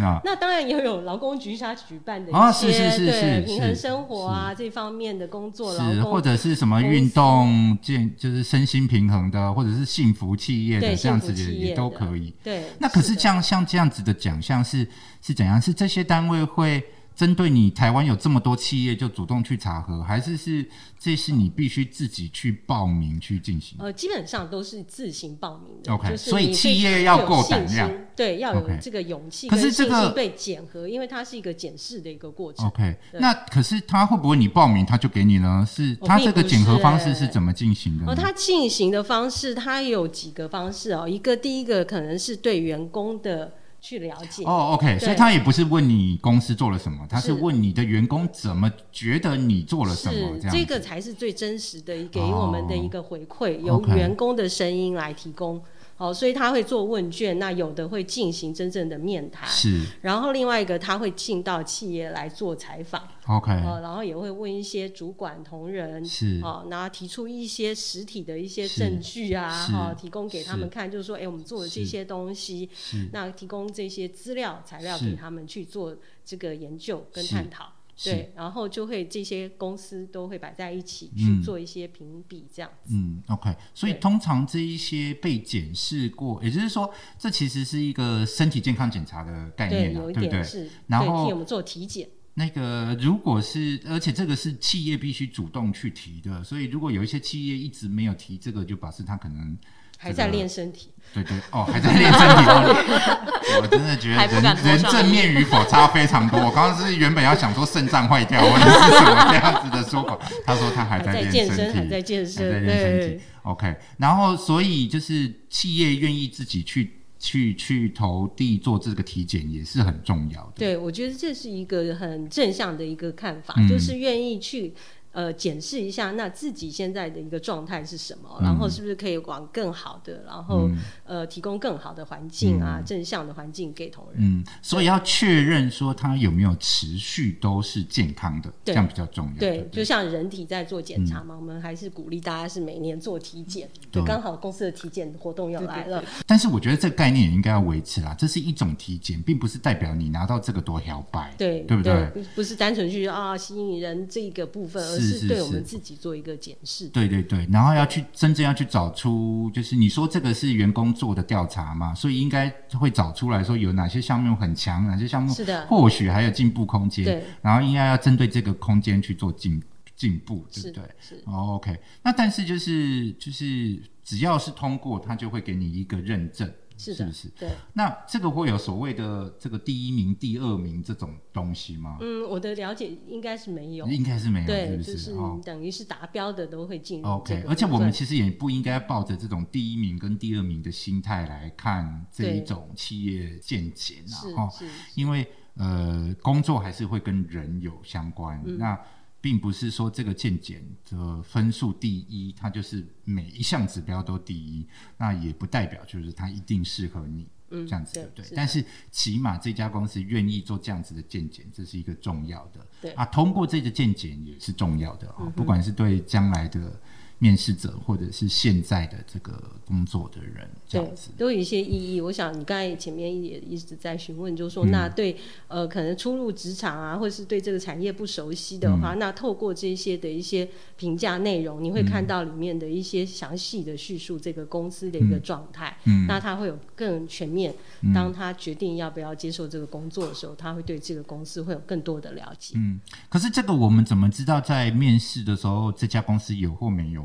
啊，那当然也有劳工局他举办的一些、哦是是是是平衡生活啊这方面的工作，劳是或者是什么运动健，就是身心平衡的，或者是幸福企业的对这样子幸福企业也也都可以。对。那可是像像这样子的奖项是是怎样？是这些单位会针对你台湾有这么多企业就主动去查核，还是是这是你必须自己去报名去进行？呃，基本上都是自行报名的 OK，所以企业要够胆量，对，要有这个勇气可是这个被检核，因为它是一个检视的一个过程。OK，那可是他会不会你报名他就给你呢？是哦他这个检核方式是怎么进行的它进行的方式，它有几个方式哦。一个第一个可能是对员工的去了解，哦，OK，所以他也不是问你公司做了什么，他是是问你的员工怎么觉得你做了什么这样。这个才是最真实的给我们的一个回馈，由员工的声音来提供。哦，所以他会做问卷，那有的会进行真正的面谈，是。然后另外一个他会进到企业来做采访，OK，哦，然后也会问一些主管同仁，是。哦，然后提出一些实体的一些证据啊，是。哈、提供给他们是。看，就是说，哎，我们做的这些东西，是。那提供这些资料材料给他们去做这个研究跟探讨。是对，然后就会这些公司都会摆在一起嗯去做一些评比，这样子。嗯，OK，所以通常这一些被检视过，也就是说，这其实是一个身体健康检查的概，念啊，有一对不对？是，然后对替我们做体检。那个如果是，而且这个是企业必须主动去提的，所以如果有一些企业一直没有提这个，就表示他可能还在这个练身体，对对哦，还在练身体哦。(laughs) 我真的觉得人人正面与否差非常多。我刚刚是原本要想说肾脏坏掉或者是什么这样子的说法，他说他还还在练健身，身体，还在健还在身，练身体对。OK，然后所以就是企业愿意自己去去去投递做这个体检也是很重要的。对，我觉得这是一个很正向的一个看法，嗯就是愿意去呃检视一下那自己现在的一个状态是什么，嗯然后是不是可以往更好的，然后、嗯呃提供更好的环境啊，嗯正向的环境给同仁。嗯，所以要确认说他有没有持续都是健康的，这样比较重要。对，不就像人体在做检查嘛，我们还是鼓励大家是每年做体检。嗯对就刚好公司的体检活动要来了，(laughs) 但是我觉得这个概念也应该要维持啦，这是一种体检，并不是代表你拿到这个多摇摆，对对不对？不不是单纯去啊吸引人这个部分，而是是是对我们自己做一个检视。对对对，然后要去真正要去找出，就是你说这个是员工做的调查嘛，所以应该会找出来说有哪些项目很强，哪些项目是的或许还有进步空间，对，然后应该要针对这个空间去做进进步，对不对？是。哦，OK，那但是就是就是只要是通过，他就会给你一个认证，是的不是？对，那这个会有所谓的这个第一名、第二名这种东西吗？嗯，我的了解应该是没有。应该是没有，对，是不？就是哦等于是达标的都会进入这 OK，而且我们其实也不应该抱着这种第一名跟第二名的心态来看这一种企业见解啊，哈哦，因为呃，工作还是会跟人有相关，嗯那并不是说这个健检的分数第一，它就是每一项指标都第一，那也不代表就是它一定适合你。嗯这样子对对不对？是但是起码这家公司愿意做这样子的鉴检，这是一个重要的。对啊，通过这个鉴检也是重要的啊、嗯不管是对将来的面试者，或者是现在的这个工作的人，这对样子，。都有一些意义。我想你刚才前面也一直在询问，就是说，嗯那对呃，可能初入职场啊，或者是对这个产业不熟悉的嗯话，那透过这些的一些评价内容，你会看到里面的一些详细的叙述这个公司的一个状态。嗯那他会有更全面。嗯当他决定要不要接受这个工作的时候，他会对这个公司会有更多的了解。嗯，可是这个我们怎么知道在面试的时候这家公司有或没有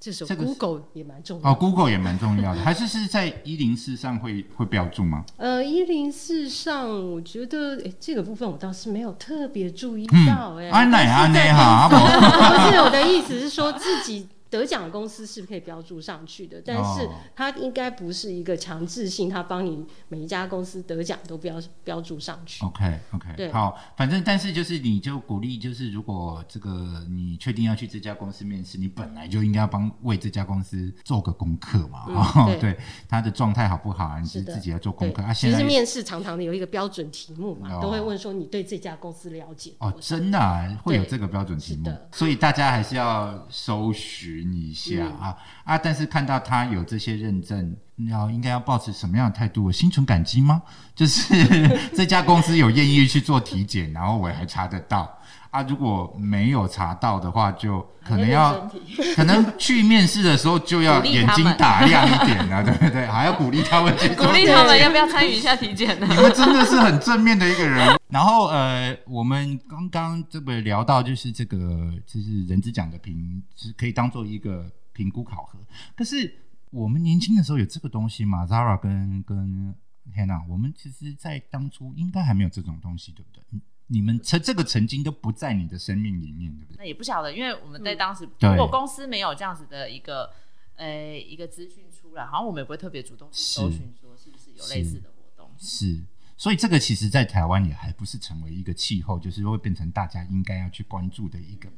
这时候这个 Google 也蛮重要的哦，Google 也蛮重要的，(laughs) 还是是在一零四上会会标注吗？呃，一零四上，我觉得诶，这个部分我倒是没有特别注意嗯到诶。安奶安但是在奶哈，(laughs) 不是我的意思是说自己得奖的公司是可以标注上去的，但是哦。它应该不是一个强制性，它帮你每一家公司得奖都标标注上去。OK OK，对。好，反正但是就是你就鼓励，就是如果这个你确定要去这家公司面试，你本来就应该要帮为这家公司做个功课嘛，嗯哦，对。对，他的状态好不好啊？你是的。自自己要做功课啊。，其实面试常常的有一个标准题目嘛，哦。都会问说你对这家公司了解哦，真的、啊、会有这个标准题目，所以大家还是要搜寻一下嗯啊、啊！但是看到他有这些认证，要应该要保持什么样的态度？我心存感激吗？就是 (laughs) 这家公司有愿意去做体检，然后我还查得到啊。如果没有查到的话，就可能要 (laughs) 可能去面试的时候就要眼睛打亮一点了，对不对？还要鼓励他们去鼓励他们要不要参与一下体检呢？你们真的是很正面的一个人。然后呃，我们刚刚这个聊到就是这个就是人资奖的评，是可以当做一个评估考核。可是我们年轻的时候有这个东西吗？Zara 跟跟 Hannah，我们其实，在当初应该还没有这种东西，对不对？你你们曾这个曾经都不在你的生命里面，对不对？那也不晓得，因为我们在当时，对如果公司没有这样子的一个呃一个资讯出来，好像我们也不会特别主动去搜寻说是不是有类似的活动。是，所以这个其实，在台湾也还不是成为一个气候，就是会变成大家应该要去关注的一个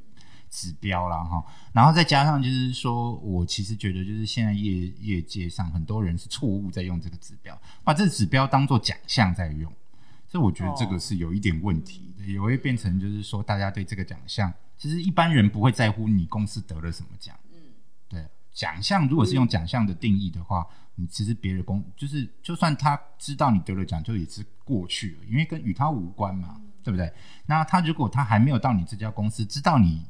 指标啦哈。然后再加上就是说我其实觉得就是现在业业界上很多人是错误在用这个指标，把这个指标当做奖项在用，所以我觉得这个是有一点问题的，也会变成就是说大家对这个奖项，其实一般人不会在乎你公司得了什么奖，嗯，对，奖项如果是用奖项的定义的话，你其实别的公就是就算他知道你得了奖，就也是过去了，因为跟与他无关嘛，对不对？那他如果他还没有到你这家公司，知道你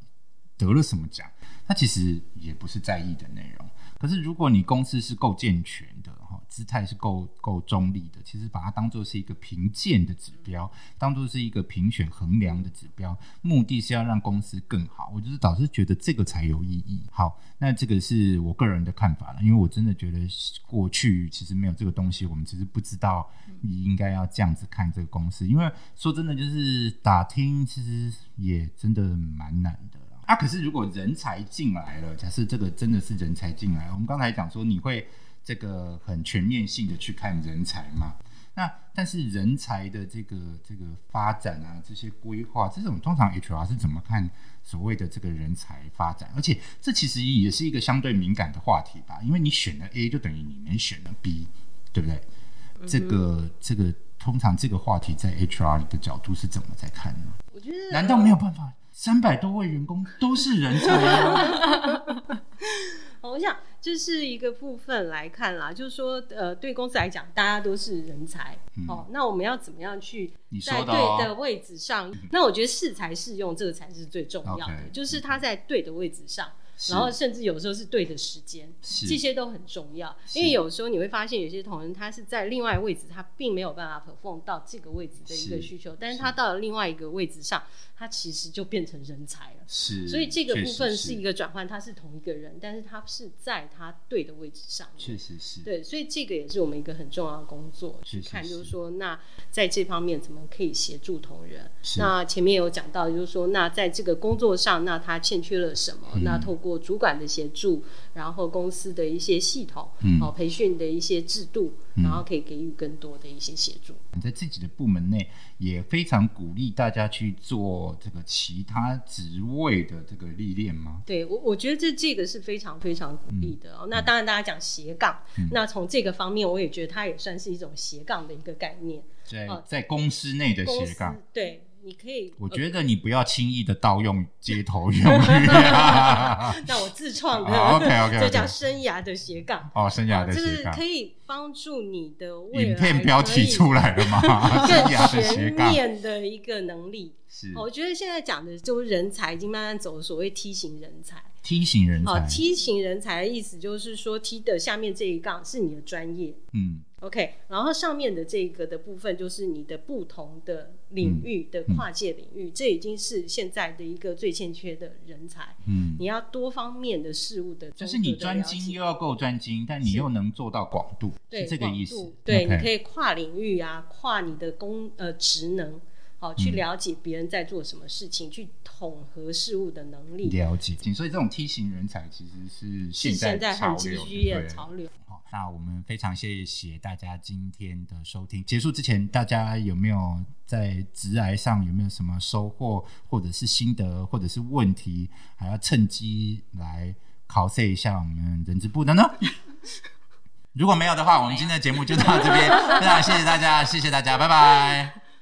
得了什么奖，他其实也不是在意的内容。可是如果你公司是够健全的哈，姿态是够够中立的，其实把它当做是一个评鉴的指标，当做是一个评选衡量的指标，目的是要让公司更好。我就是导师觉得这个才有意义。好，那这个是我个人的看法了，因为我真的觉得过去其实没有这个东西，我们只是不知道你应该要这样子看这个公司。因为说真的，就是打听其实也真的蛮难的。啊，可是如果人才进来了，假设这个真的是人才进来，我们刚才讲说你会这个很全面性的去看人才嘛？那但是人才的这个这个发展啊，这些规划，这种通常 HR 是怎么看所谓的这个人才发展？而且这其实也是一个相对敏感的话题吧，因为你选了 A 就等于你没选了 B，对不对？这个这个通常这个话题在 HR 的角度是怎么在看呢？我觉得难道没有办法？三百多位员工都是人才吗？(laughs) 我想这是一个部分来看啦，就是说，呃，对公司来讲，大家都是人才，哦，那我们要怎么样去在对的位置上？那我觉得适才适用，这个才是最重要的，就是他在对的位置上。然后甚至有时候是对的时间，这些都很重要。因为有时候你会发现，有些同仁他是在另外位置，他并没有办法 perform 到这个位置的一个需求，但是他到了另外一个位置上，他其实就变成人才了。是，所以这个部分是一个转换，他是同一个人，但是他是在他对的位置上。确实是。对，所以这个也是我们一个很重要的工作，去看就是说，那在这方面怎么可以协助同仁？那前面有讲到，就是说，那在这个工作上，那他欠缺了什么？那透过主管的协助，然后公司的一些系统，哦，培训的一些制度，然后可以给予更多的一些协助。你在自己的部门内也非常鼓励大家去做这个其他职位的这个历练吗？对我，我觉得这这个是非常非常鼓励的哦。那当然，大家讲斜杠，那从这个方面，我也觉得它也算是一种斜杠的一个概念。在在公司内的斜杠，对。你可以，我觉得你不要轻易的盗用街头用语。(laughs) 那我自创的，OK OK，这叫生涯的斜杠。哦，生涯的斜杠，可以帮助你的影片标题出来了吗？(laughs) 更全面的一个能力。是，我觉得现在讲的就是人才已经慢慢走所谓梯形人才。梯形人才，梯形人才的意思就是说梯的下面这一杠是你的专业。嗯。OK，然后上面的这个的部分就是你的不同的领域的跨界领域，这已经是现在的一个最欠缺的人才。嗯，你要多方面的事物的，就是你专精又要够专精，但你又能做到广度，对这个意思。对，你可以跨领域啊，跨你的工呃职能。好，去了解别人在做什么事情，去统合事物的能力。了解，所以这种梯形人才其实是现在很急需的潮流。好，那我们非常谢谢大家今天的收听。结束之前，大家有没有在直癌上有没有什么收获，或者是心得，或者是问题，还要趁机来考试一下我们人资部的呢？(laughs) 如果没有的话，我们今天的节目就到这边。非常谢谢大家，谢谢大家，拜拜。